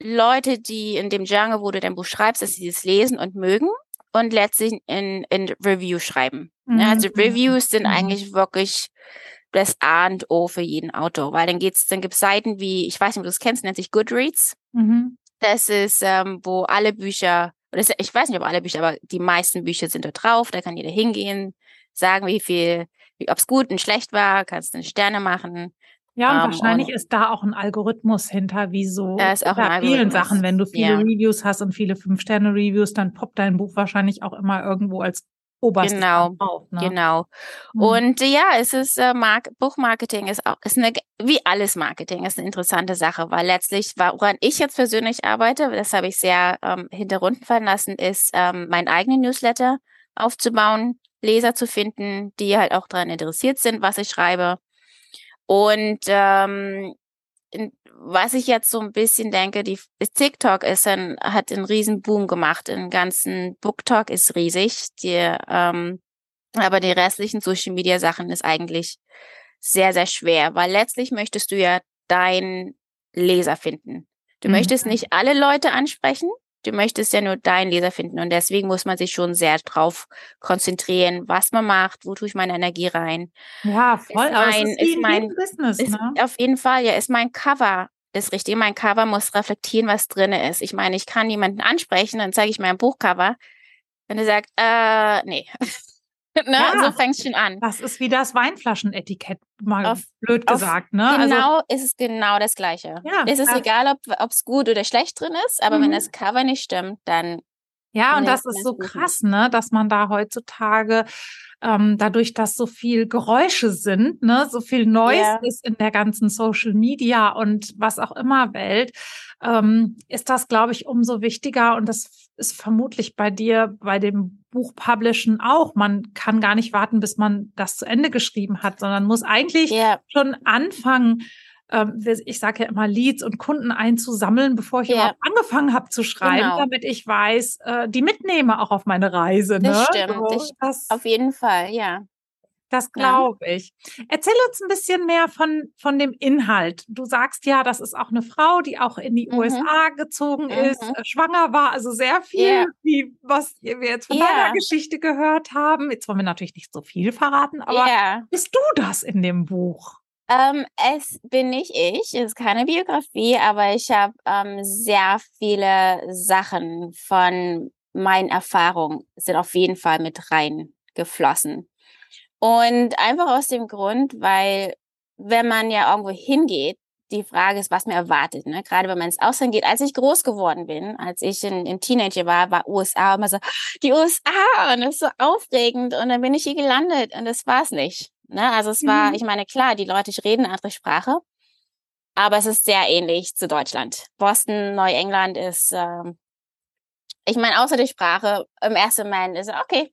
Leute, die in dem Genre, wo du dein Buch schreibst, dass sie es lesen und mögen und letztlich in, in Review schreiben. Mhm. Ja, also Reviews sind mhm. eigentlich wirklich das A und O für jeden Autor, weil dann geht's, dann gibt's Seiten wie, ich weiß nicht, ob du das kennst, nennt sich Goodreads. Mhm. Das ist, ähm, wo alle Bücher, oder das, ich weiß nicht, ob alle Bücher, aber die meisten Bücher sind da drauf, da kann jeder hingehen, sagen, wie viel, wie, ob's gut und schlecht war, kannst du Sterne machen. Ja, und ähm, wahrscheinlich und ist da auch ein Algorithmus hinter, wie so da ist auch bei vielen Sachen. Wenn du viele ja. Reviews hast und viele Fünf-Sterne-Reviews, dann poppt dein Buch wahrscheinlich auch immer irgendwo als oberstes genau, auf. Ne? Genau. Mhm. Und ja, es ist äh, Mark Buchmarketing ist auch ist eine wie alles Marketing ist eine interessante Sache, weil letztlich woran ich jetzt persönlich arbeite, das habe ich sehr ähm, hinterrunden lassen, ist ähm, meinen eigenen Newsletter aufzubauen, Leser zu finden, die halt auch daran interessiert sind, was ich schreibe und ähm, was ich jetzt so ein bisschen denke, die TikTok ist ein, hat einen riesen Boom gemacht. Den ganzen BookTok ist riesig. Die, ähm, aber die restlichen Social Media Sachen ist eigentlich sehr, sehr schwer, weil letztlich möchtest du ja deinen Leser finden. Du mhm. möchtest nicht alle Leute ansprechen, Du möchtest ja nur deinen Leser finden und deswegen muss man sich schon sehr drauf konzentrieren, was man macht, wo tue ich meine Energie rein. Ja, voll. Ist mein, ist, ist mein Business, ist ne? Auf jeden Fall, ja, ist mein Cover ist richtig. Mein Cover muss reflektieren, was drin ist. Ich meine, ich kann jemanden ansprechen, dann zeige ich mein Buchcover. Wenn er sagt, äh, nee. [LAUGHS] [LAUGHS] ne? Ja, so fängt es schon an. Das ist wie das Weinflaschenetikett, mal auf, blöd gesagt. Ne? Also genau, also, ist es genau das Gleiche. Ja, es ist egal, ob es gut oder schlecht drin ist, aber mhm. wenn das Cover nicht stimmt, dann ja, und das ist so krass, ne, dass man da heutzutage ähm, dadurch, dass so viel Geräusche sind, ne, so viel Neues yeah. ist in der ganzen Social Media und was auch immer Welt, ähm, ist das, glaube ich, umso wichtiger und das ist vermutlich bei dir bei dem Buchpublishen auch. Man kann gar nicht warten, bis man das zu Ende geschrieben hat, sondern muss eigentlich yeah. schon anfangen, ähm, ich sage ja immer, Leads und Kunden einzusammeln, bevor ich yeah. überhaupt angefangen habe zu schreiben, genau. damit ich weiß, äh, die mitnehme auch auf meine Reise. Ne? Das stimmt, so, das, auf jeden Fall, ja. Das glaube ich. Erzähl uns ein bisschen mehr von, von dem Inhalt. Du sagst ja, das ist auch eine Frau, die auch in die mhm. USA gezogen mhm. ist, äh, schwanger war, also sehr viel, yeah. wie was wir jetzt von yeah. deiner Geschichte gehört haben. Jetzt wollen wir natürlich nicht so viel verraten, aber yeah. bist du das in dem Buch? Ähm, es bin nicht ich, es ist keine Biografie, aber ich habe ähm, sehr viele Sachen von meinen Erfahrungen sind auf jeden Fall mit reingeflossen. Und einfach aus dem Grund, weil wenn man ja irgendwo hingeht, die Frage ist, was mir erwartet. Ne? Gerade wenn man ins Ausland geht. Als ich groß geworden bin, als ich ein, ein Teenager war, war USA immer so, die USA und das ist so aufregend. Und dann bin ich hier gelandet und das war's nicht. Ne? Also es war, mhm. ich meine, klar, die Leute reden eine andere Sprache, aber es ist sehr ähnlich zu Deutschland. Boston, Neuengland ist, äh, ich meine, außer der Sprache, im ersten Moment ist okay,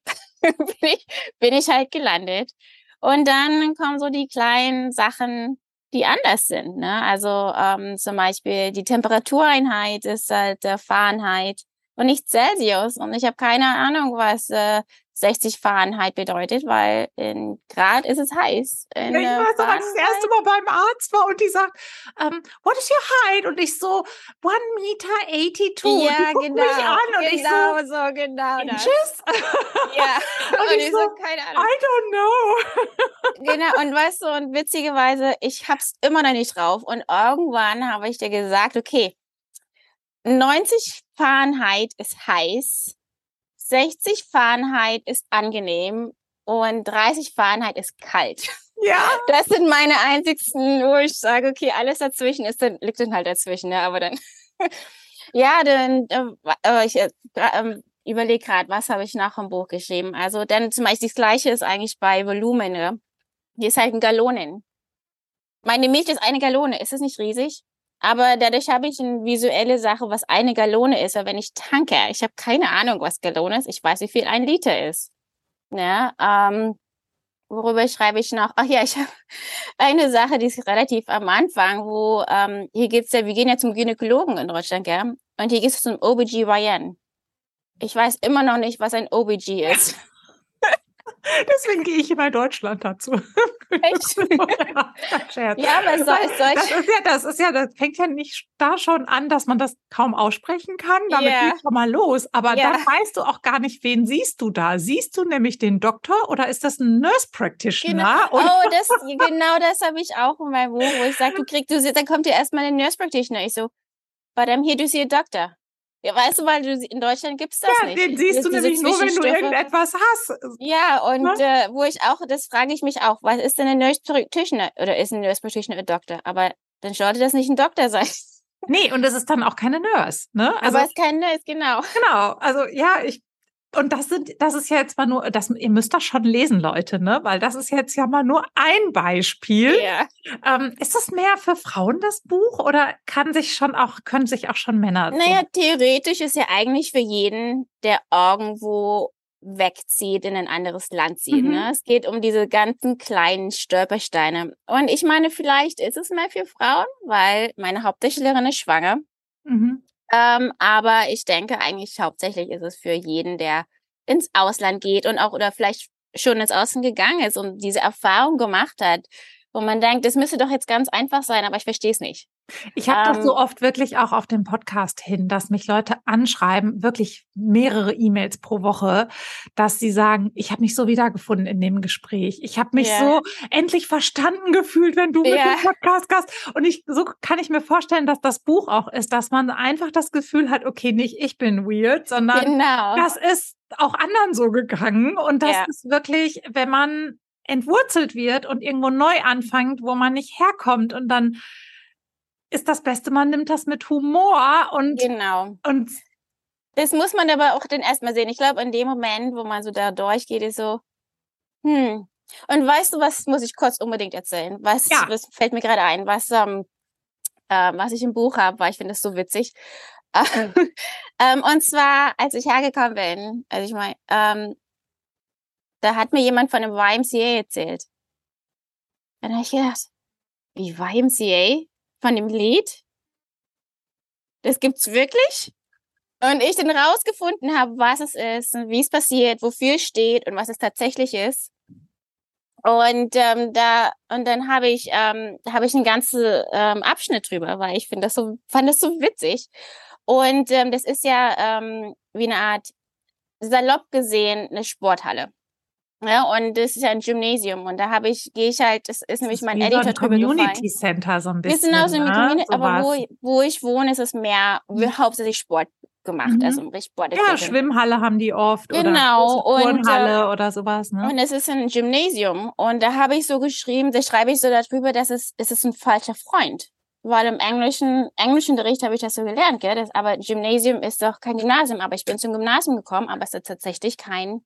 [LAUGHS] bin, ich, bin ich halt gelandet. Und dann kommen so die kleinen Sachen, die anders sind. Ne? Also ähm, zum Beispiel die Temperatureinheit ist halt der Fahrenheit und nicht Celsius. Und ich habe keine Ahnung, was äh, 60 Fahrenheit bedeutet, weil in Grad ist es heiß. In, ja, ich weiß noch, als ich das erste Mal beim Arzt war und die sagt, um, ähm, what is your height? Und ich so, one meter 82. Ja, und die genau. Mich an und genau ich so, so genau. Tschüss. [LAUGHS] Ja. und, und ich so, so, keine Ahnung. I don't know. genau, und weißt du, und witzigerweise, ich hab's immer noch nicht drauf. Und irgendwann habe ich dir gesagt, okay, 90 Fahrenheit ist heiß 60 Fahrenheit ist angenehm und 30 Fahrenheit ist kalt. Ja. [LAUGHS] Das sind meine einzigsten, wo ich sage, okay, alles dazwischen ist dann, liegt dann halt dazwischen, ne? aber dann, [LAUGHS] ja, dann, äh, ich äh, äh, überlege gerade, was habe ich nach dem Buch geschrieben. Also dann zum Beispiel das Gleiche ist eigentlich bei Volumen, ne? Hier ist halt ein Gallonen. Meine Milch ist eine Gallone, ist es nicht riesig? Aber dadurch habe ich eine visuelle Sache, was eine Gallone ist. Aber wenn ich tanke, ich habe keine Ahnung, was Gallone ist. Ich weiß, wie viel ein Liter ist. Ja, ähm, worüber schreibe ich noch? Ach ja, ich [LAUGHS] habe eine Sache, die ist relativ am Anfang, wo ähm, hier geht's ja, wir gehen ja zum Gynäkologen in Deutschland, gell? Und hier geht es zum OBGYN. Ich weiß immer noch nicht, was ein OBG ist. [LAUGHS] Deswegen gehe ich immer in Deutschland dazu. [LAUGHS] Echt? ja, aber so, das, das ist ja, das ist ja, das fängt ja nicht da schon an, dass man das kaum aussprechen kann. Damit yeah. geht schon mal los. Aber yeah. dann weißt du auch gar nicht, wen siehst du da? Siehst du nämlich den Doktor oder ist das ein Nurse Practitioner? Genau. [LAUGHS] Oh, das, genau das habe ich auch in meinem Buch, wo ich sage, du kriegst, du, dann kommt dir erstmal ein Nurse Practitioner. Ich so, but I'm here to see a doctor. Ja, weißt du, weil du in Deutschland gibt's das ja, nicht. Den siehst du nämlich nur, wenn du irgendetwas hast. Ja, und ne? äh, wo ich auch, das frage ich mich auch, was ist denn ein Nurse Practitioner oder ist ein Nurse Practitioner ein Doktor? Aber dann sollte das nicht ein Doktor sein. Nee, und es ist dann auch keine Nurse, ne? Also, Aber es ist kein Nurse, genau. Genau. Also ja, ich und das sind, das ist ja jetzt mal nur, das, ihr müsst das schon lesen, Leute, ne? Weil das ist jetzt ja mal nur ein Beispiel. Ja. Ähm, ist das mehr für Frauen das Buch oder kann sich schon auch, können sich auch schon Männer? Naja, so theoretisch ist ja eigentlich für jeden, der irgendwo wegzieht, in ein anderes Land zieht. Mhm. Ne? Es geht um diese ganzen kleinen Stolpersteine. Und ich meine, vielleicht ist es mehr für Frauen, weil meine Hauptdarstellerin ist schwanger. Mhm. Ähm, aber ich denke eigentlich hauptsächlich ist es für jeden, der ins Ausland geht und auch oder vielleicht schon ins Ausland gegangen ist und diese Erfahrung gemacht hat, wo man denkt, das müsste doch jetzt ganz einfach sein, aber ich verstehe es nicht. Ich habe ähm, das so oft wirklich auch auf dem Podcast hin, dass mich Leute anschreiben, wirklich mehrere E-Mails pro Woche, dass sie sagen, ich habe mich so wiedergefunden in dem Gespräch. Ich habe mich yeah. so endlich verstanden gefühlt, wenn du yeah. mit dem Podcast hast. Und ich so kann ich mir vorstellen, dass das Buch auch ist, dass man einfach das Gefühl hat, okay, nicht ich bin weird, sondern genau. das ist auch anderen so gegangen. Und das Ja. ist wirklich, wenn man entwurzelt wird und irgendwo neu anfängt, wo man nicht herkommt und dann ist das Beste, man nimmt das mit Humor und, Genau. und Das muss man aber auch dann erstmal sehen. Ich glaube, in dem Moment, wo man so da durchgeht, ist so, hm. Und weißt du, was muss ich kurz unbedingt erzählen? Was, Ja. was fällt mir gerade ein, was, ähm, äh, was ich im Buch habe, weil ich finde das so witzig. [LAUGHS] ähm, und zwar, als ich hergekommen bin, also ich meine, ähm, da hat mir jemand von dem YMCA erzählt. Dann habe ich gedacht, wie YMCA? Von dem Lied? Das gibt's wirklich? Und ich dann rausgefunden habe, was es ist und wie es passiert, wofür es steht und was es tatsächlich ist. Und ähm, da und dann habe ich ähm, habe ich einen ganzen ähm, Abschnitt drüber, weil ich finde das so fand das so witzig. Und ähm, das ist ja ähm, wie eine Art salopp gesehen eine Sporthalle. Ja, und das ist ja ein Gymnasium und da habe ich gehe ich halt, das ist nämlich das mein ist so Editor ein drüber gefallen. Community Center so ein bisschen. Bisschen aus dem ne? Community, aber wo, wo ich wohne, ist es mehr Mhm. hauptsächlich Sport gemacht, Mhm. also richtig Sport. Ja, Schwimmhalle haben die oft Genau, oder und, Turnhalle oder sowas. Ne? Und es ist ein Gymnasium. Und da habe ich so geschrieben, da schreibe ich so darüber, dass es, es ist ein falscher Freund. Weil im englischen, Englischunterricht habe ich das so gelernt, gell? Das, aber Gymnasium ist doch kein Gymnasium. Aber ich bin zum Gymnasium gekommen, aber es ist tatsächlich kein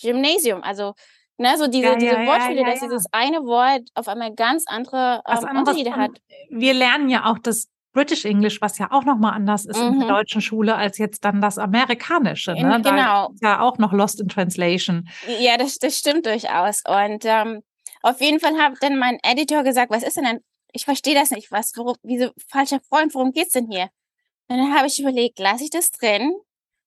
Gymnasium. Also, ne, so diese, Ja, diese ja, Wortspiele, ja, dass dieses eine Wort auf einmal ganz andere ähm, anderes. Unterschiede hat. Wir lernen ja auch das British English, was ja auch nochmal anders ist in der Mhm. deutschen Schule als jetzt dann das amerikanische. In- Ne? Da genau. ist ja auch noch Lost in Translation. Ja, das, das stimmt durchaus. Und ähm, auf jeden Fall hat dann mein Editor gesagt, was ist denn denn? Ich verstehe das nicht. Was, worum, wieso falscher Freund, worum geht's denn hier? Und dann habe ich überlegt, lasse ich das drin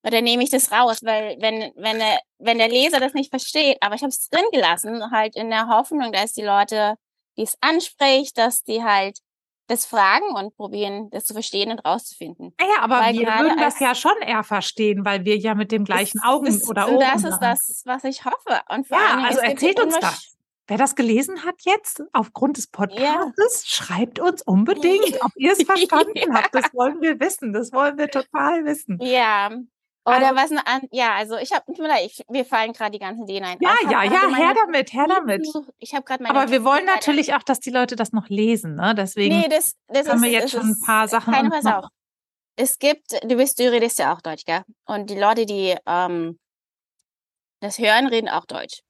oder nehme ich das raus? Weil wenn, wenn, der, wenn der Leser das nicht versteht, aber ich habe es drin gelassen, halt in der Hoffnung, dass die Leute, die es anspricht, dass die halt das fragen und probieren, das zu verstehen und rauszufinden. Ja, ja, aber Weil wir würden das ja schon eher verstehen, weil wir ja mit dem gleichen Augen das, oder und Ohren Das ist das, was ich hoffe. Und vor Ja, Dingen, also erzählt uns das. Wer das gelesen hat jetzt aufgrund des Podcasts, schreibt uns unbedingt, ob ihr es [LAUGHS] verstanden Ja. habt. Das wollen wir wissen. Das wollen wir total wissen. Ja. Oder Also- was an, ja, also ich habe, mir fallen gerade die ganzen Ideen ein. Ja, Ich hab ja, ja, meine her damit, her damit. Ich habe gerade meine Aber wir wollen natürlich auch, dass die Leute das noch lesen. Ne? Deswegen Nee, das, das haben ist, wir jetzt schon ein paar Sachen Keine, pass auf. Es gibt, du bist, du redest ja auch Deutsch, gell? Und die Leute, die ähm, das hören, reden auch Deutsch.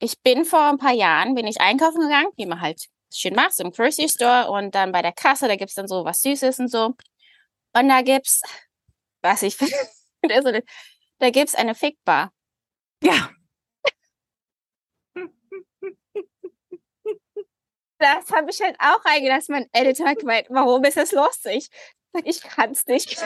Ich bin vor ein paar Jahren, bin ich einkaufen gegangen, wie man halt schön macht, so im Grocery Store und dann bei der Kasse, da gibt's dann so was Süßes und so. Und da gibt's, was ich finde, [LAUGHS] da gibt's eine Fickbar. ja, Das habe ich halt auch reingelassen. Mein Editor hat gemeint, warum ist das lustig? Ich kann es nicht,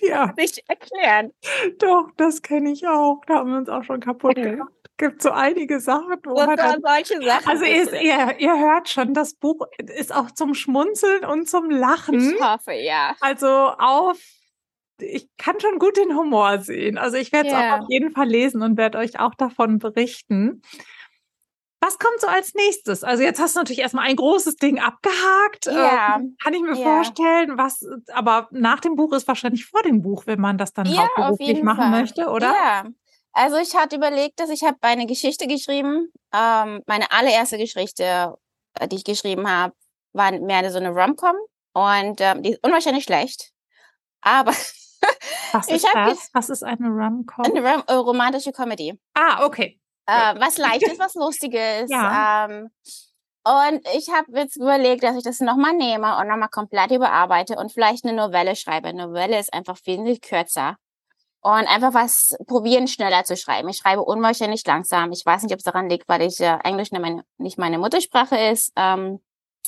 ja, nicht erklären. doch, das kenne ich auch. Da haben wir uns auch schon kaputt gemacht. Gibt so einige Sachen, wo man dann so solche Sachen. Also ihr, ihr, ihr hört schon, das Buch ist auch zum Schmunzeln und zum Lachen. ich hoffe, ja. Also auf, ich kann schon gut den Humor sehen. Also ich werde es Ja. auch auf jeden Fall lesen und werde euch auch davon berichten. Was kommt so als nächstes? Also jetzt hast du natürlich erstmal ein großes Ding abgehakt. Ja. Ähm, kann ich mir Ja. vorstellen, was, aber nach dem Buch ist wahrscheinlich vor dem Buch, wenn man das dann Ja, hauptberuflich machen Fall. möchte, oder? Ja. Also ich hatte überlegt, dass ich habe eine Geschichte geschrieben. Ähm, meine allererste Geschichte, äh, die ich geschrieben habe, war mehr so eine Rom-Com und ähm, die ist unwahrscheinlich schlecht. Aber [LAUGHS] Was ist das? Was ist eine Rom-Com? eine rom äh, romantische Comedy. Ah, okay. Äh, was Leichtes, was Lustiges. Ja. Ähm, und ich habe jetzt überlegt, dass ich das nochmal nehme und nochmal komplett überarbeite und vielleicht eine Novelle schreibe. Eine Novelle ist einfach viel kürzer. Und einfach was probieren, schneller zu schreiben. Ich schreibe unwahrscheinlich langsam. Ich weiß nicht, ob es daran liegt, weil ich äh, Englisch nicht meine, nicht meine Muttersprache ist. Ähm,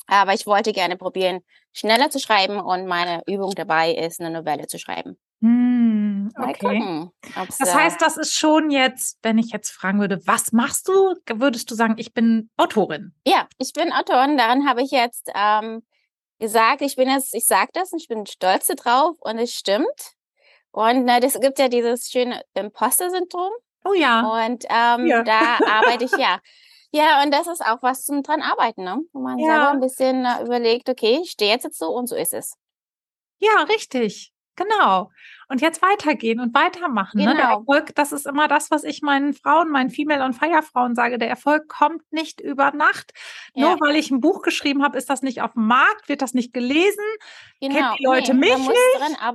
aber ich wollte gerne probieren, schneller zu schreiben und meine Übung dabei ist, eine Novelle zu schreiben. Mal okay. gucken, Das äh, heißt, das ist schon jetzt, wenn ich jetzt fragen würde, was machst du, würdest du sagen, ich bin Autorin. Ja, ich bin Autorin. Daran habe ich jetzt ähm, gesagt, ich bin jetzt, ich sage das und ich bin stolz drauf und es stimmt. Und ne, das gibt ja dieses schöne Imposter-Syndrom. Oh ja. Und ähm, Ja. da [LAUGHS] arbeite ich ja. Ja, und das ist auch was zum dran arbeiten, ne? Wo man Ja. selber ein bisschen äh, überlegt, okay, ich stehe jetzt, jetzt so und so ist es. Ja, richtig. Genau. Und jetzt weitergehen und weitermachen. Genau. Ne? Der genau. Erfolg, das ist immer das, was ich meinen Frauen, meinen Female- und Feierfrauen sage. Der Erfolg kommt nicht über Nacht. Ja. Nur weil ich ein Buch geschrieben habe, ist das nicht auf dem Markt, wird das nicht gelesen. Genau. Kennen die Leute nee, mich man nicht.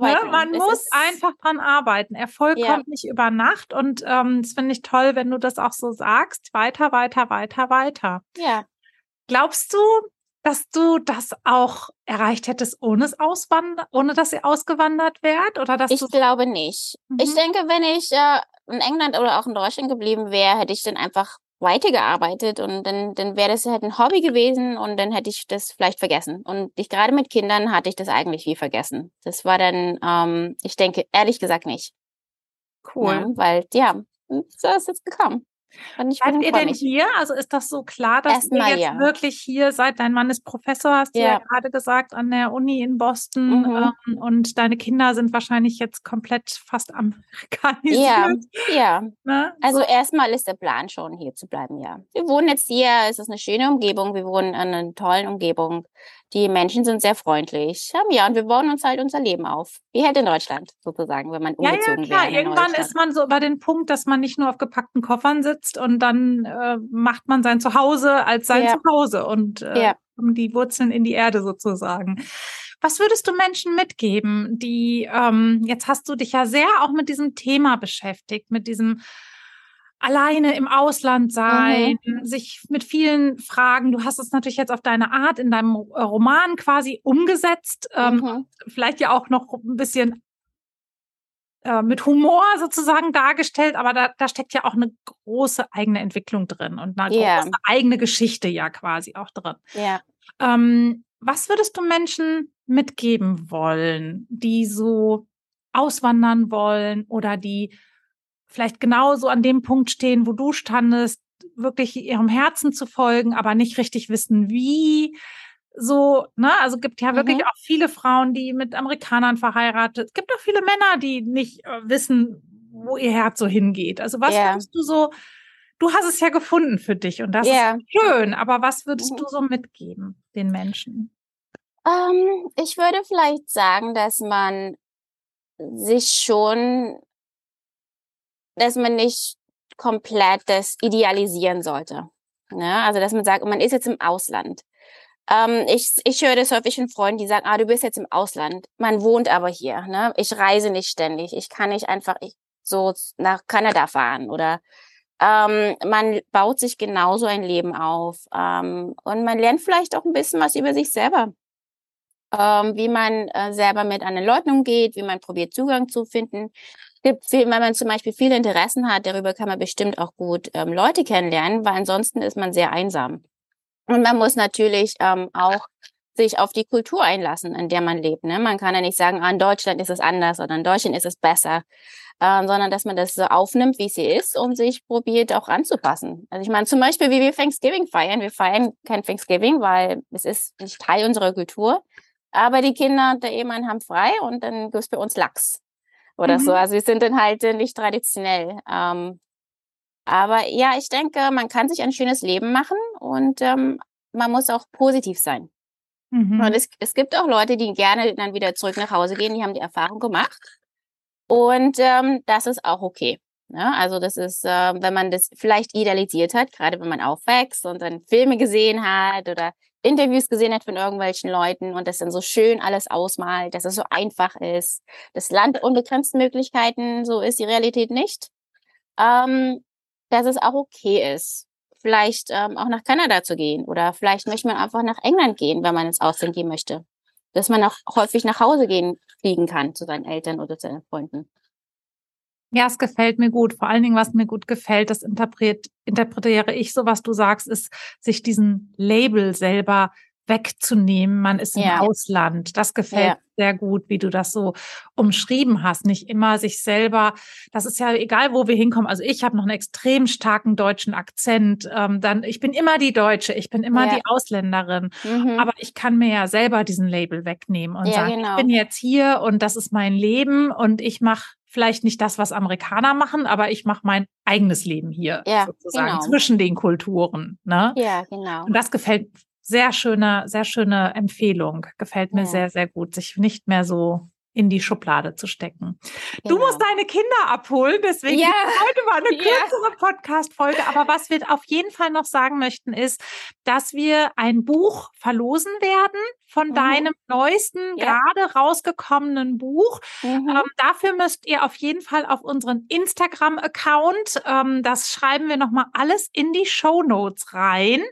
Muss ne? Man muss einfach dran arbeiten. Erfolg ja. kommt nicht über Nacht. Und ähm, das finde ich toll, wenn du das auch so sagst. Weiter, weiter, weiter, weiter. Ja. Glaubst du, dass du das auch erreicht hättest, ohne es auswandern, ohne dass ihr ausgewandert wärt? Oder dass ich glaube nicht. Mhm. Ich denke, wenn ich äh, in England oder auch in Deutschland geblieben wäre, hätte ich dann einfach weitergearbeitet und dann, dann wäre das halt ein Hobby gewesen und dann hätte ich das vielleicht vergessen. Und ich gerade mit Kindern hatte ich das eigentlich wie vergessen. Das war dann, ähm, ich denke, ehrlich gesagt nicht. Cool. Ja, weil, ja, so ist es gekommen. Und ich Seid ihr denn hier? Also ist das so klar, dass Erstmal, ihr jetzt ja. wirklich hier seid? Dein Mann ist Professor, hast du ja, gerade gesagt, an der Uni in Boston. Mhm. Ähm, und deine Kinder sind wahrscheinlich jetzt komplett fast amerikanisiert. Ja, ja. Ne? Also erstmal ist der Plan schon, hier zu bleiben, ja. Wir wohnen jetzt hier, es ist eine schöne Umgebung, wir wohnen in einer tollen Umgebung. Die Menschen sind sehr freundlich. Ja, und wir bauen uns halt unser Leben auf. Wie halt in Deutschland, sozusagen, wenn man umgezogen ja, ja, klar. Irgendwann ist man so über den Punkt, dass man nicht nur auf gepackten Koffern sitzt und dann äh, macht man sein Zuhause als sein ja. Zuhause und äh, ja. die Wurzeln in die Erde sozusagen. Was würdest du Menschen mitgeben, die, ähm, jetzt hast du dich ja sehr auch mit diesem Thema beschäftigt, mit diesem alleine im Ausland sein, mhm. sich mit vielen Fragen. Du hast es natürlich jetzt auf deine Art in deinem Roman quasi umgesetzt. Ähm, mhm. Vielleicht ja auch noch ein bisschen äh, mit Humor sozusagen dargestellt, aber da, da steckt ja auch eine große eigene Entwicklung drin und eine yeah. große eigene Geschichte ja quasi auch drin. Ja. Ähm, was würdest du Menschen mitgeben wollen, die so auswandern wollen oder die vielleicht genauso an dem Punkt stehen, wo du standest, wirklich ihrem Herzen zu folgen, aber nicht richtig wissen, wie. So, ne, also gibt ja wirklich mhm. auch viele Frauen, die mit Amerikanern verheiratet. Es gibt auch viele Männer, die nicht äh, wissen, wo ihr Herz so hingeht. Also was yeah. würdest du so, du hast es ja gefunden für dich und das yeah. ist schön, aber was würdest mhm. du so mitgeben den Menschen? Um, ähm, ich würde vielleicht sagen, dass man sich schon dass man nicht komplett das idealisieren sollte. Ne? Also, dass man sagt, man ist jetzt im Ausland. Ähm, ich, ich höre das häufig von Freunden, die sagen, ah, du bist jetzt im Ausland. Man wohnt aber hier. Ne? Ich reise nicht ständig. Ich kann nicht einfach so nach Kanada fahren oder ähm, man baut sich genauso ein Leben auf ähm, und man lernt vielleicht auch ein bisschen was über sich selber. Ähm, wie man äh, selber mit anderen Leuten umgeht, wie man probiert Zugang zu finden gibt wenn man zum Beispiel viele Interessen hat, darüber kann man bestimmt auch gut ähm, Leute kennenlernen, weil ansonsten ist man sehr einsam. Und man muss natürlich ähm, auch sich auf die Kultur einlassen, in der man lebt. Ne? Man kann ja nicht sagen, ah, in Deutschland ist es anders oder in Deutschland ist es besser, ähm, sondern dass man das so aufnimmt, wie sie ist und sich probiert auch anzupassen. Also ich meine, zum Beispiel, wie wir Thanksgiving feiern. Wir feiern kein Thanksgiving, weil es ist nicht Teil unserer Kultur. Aber die Kinder und der Ehemann haben frei und dann gibt es bei uns Lachs oder mhm. so. Also wir sind dann halt nicht traditionell. Ähm, aber ja, ich denke, man kann sich ein schönes Leben machen und ähm, man muss auch positiv sein. Mhm. Und es, es gibt auch Leute, die gerne dann wieder zurück nach Hause gehen, die haben die Erfahrung gemacht. Und ähm, das ist auch okay. Ja, ne? also das ist, äh, wenn man das vielleicht idealisiert hat, gerade wenn man aufwächst und dann Filme gesehen hat oder Interviews gesehen hat von irgendwelchen Leuten und das dann so schön alles ausmalt, dass es so einfach ist. Das Land unbegrenzten Möglichkeiten, so ist die Realität nicht. Ähm, dass es auch okay ist, vielleicht ähm, auch nach Kanada zu gehen oder vielleicht möchte man einfach nach England gehen, wenn man ins Ausland gehen möchte. Dass man auch häufig nach Hause gehen, fliegen kann zu seinen Eltern oder zu seinen Freunden. Ja, es gefällt mir gut. Vor allen Dingen, was mir gut gefällt, das interpret, interpretiere ich so, was du sagst, ist, sich diesen Label selber wegzunehmen. Man ist im ja. Ausland. Das gefällt ja. sehr gut, wie du das so umschrieben hast. Nicht immer sich selber, das ist ja egal, wo wir hinkommen. Also ich habe noch einen extrem starken deutschen Akzent. Ähm, dann, ich bin immer die Deutsche, ich bin immer ja. die Ausländerin. Mhm. Aber ich kann mir ja selber diesen Label wegnehmen und sagen, genau. ich bin jetzt hier und das ist mein Leben und ich mache vielleicht nicht das, was Amerikaner machen, aber ich mache mein eigenes Leben hier ja, sozusagen genau. zwischen den Kulturen. Ne? Ja, genau. Und das gefällt sehr schöne, sehr schöne Empfehlung. Gefällt mir ja. sehr, sehr gut, sich nicht mehr so in die Schublade zu stecken. Genau. Du musst deine Kinder abholen, deswegen ja. heute mal eine [LAUGHS] kürzere ja. Podcast-Folge. Aber was wir auf jeden Fall noch sagen möchten, ist, dass wir ein Buch verlosen werden von mhm. deinem neuesten, ja. gerade rausgekommenen Buch. Mhm. Ähm, dafür müsst ihr auf jeden Fall auf unseren Instagram-Account, ähm, das schreiben wir nochmal alles in die Show Notes rein.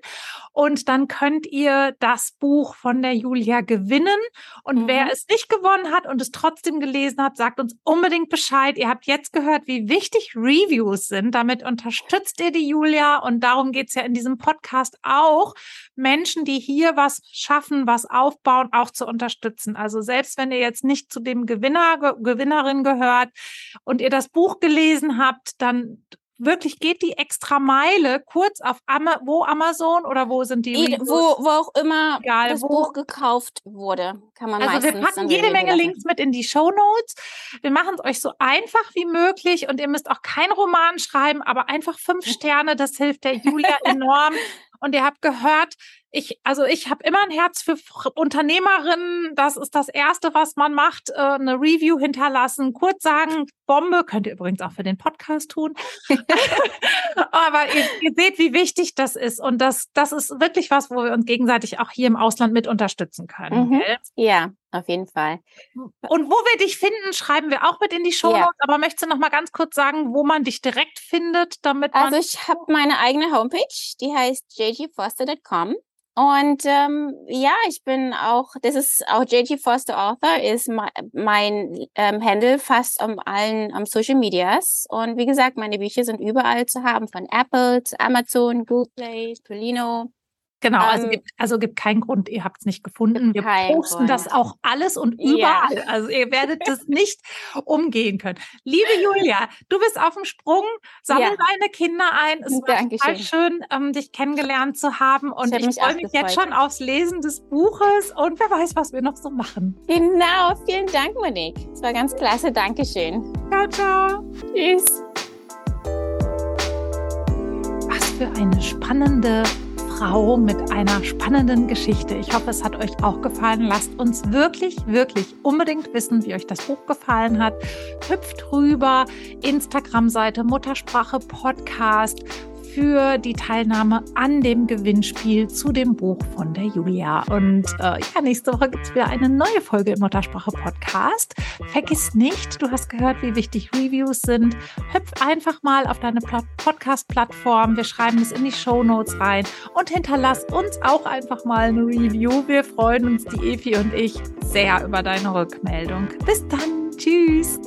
Und dann könnt ihr das Buch von der Julia gewinnen. Und mhm. wer es nicht gewonnen hat und es trotzdem gelesen hat, sagt uns unbedingt Bescheid. Ihr habt jetzt gehört, wie wichtig Reviews sind. Damit unterstützt ihr die Julia. Und darum geht's ja in diesem Podcast auch, Menschen, die hier was schaffen, was aufbauen, auch zu unterstützen. Also selbst wenn ihr jetzt nicht zu dem Gewinner, Gewinnerin gehört und ihr das Buch gelesen habt, dann wirklich geht die extra Meile kurz auf Ama wo Amazon oder wo sind die? Wo, wo auch immer Egal, das wo. Buch gekauft wurde, kann man Also wir packen jede Menge lassen. Links mit in die Show Notes. Wir machen es euch so einfach wie möglich und ihr müsst auch kein Roman schreiben, aber einfach fünf Sterne, das hilft der Julia [LAUGHS] enorm. Und ihr habt gehört, ich, also ich habe immer ein Herz für Unternehmerinnen. Das ist das Erste, was man macht. Äh, eine Review hinterlassen, kurz sagen, Bombe, könnt ihr übrigens auch für den Podcast tun. [LAUGHS] Aber ihr, ihr, seht, wie wichtig das ist. Und das, das ist wirklich was, wo wir uns gegenseitig auch hier im Ausland mit unterstützen können. Mhm. Ja, auf jeden Fall. Und wo wir dich finden, schreiben wir auch mit in die Show Notes. Ja. Aber möchtest du noch mal ganz kurz sagen, wo man dich direkt findet, damit man Also ich habe meine eigene Homepage, die heißt jgfoster.com. Und ähm, ja, ich bin auch, das ist auch JG Foster Author, ist mein, mein ähm, Handle fast um allen um Social Medias. Und wie gesagt, meine Bücher sind überall zu haben, von Apple zu Amazon, Google Play, Tolino. Genau, also, ähm, gibt, also gibt keinen Grund, ihr habt es nicht gefunden. Wir posten Grund. das auch alles und überall. Ja. Also ihr werdet das [LAUGHS] nicht umgehen können. Liebe Julia, du bist auf dem Sprung, sammel ja. deine Kinder ein. Es war total schön, ähm, dich kennengelernt zu haben. Und ich, ich freue mich jetzt schon aufs Lesen des Buches und wer weiß, was wir noch so machen. Genau, vielen Dank, Monique. Es war ganz klasse. Dankeschön. Ciao, ciao. Tschüss. Was für eine spannende Frau mit einer spannenden Geschichte. Ich hoffe, es hat euch auch gefallen. Lasst uns wirklich, wirklich unbedingt wissen, wie euch das Buch gefallen hat. Hüpft rüber, Instagram-Seite Muttersprache Podcast für die Teilnahme an dem Gewinnspiel zu dem Buch von der Julia. Und äh, ja, nächste Woche gibt es wieder eine neue Folge im Muttersprache Podcast. Vergiss nicht, du hast gehört, wie wichtig Reviews sind. Hüpf einfach mal auf deine Podcast-Plattform. Wir schreiben es in die Show Notes rein und hinterlass uns auch einfach mal eine Review. Wir freuen uns, die Evi und ich, sehr über deine Rückmeldung. Bis dann. Tschüss.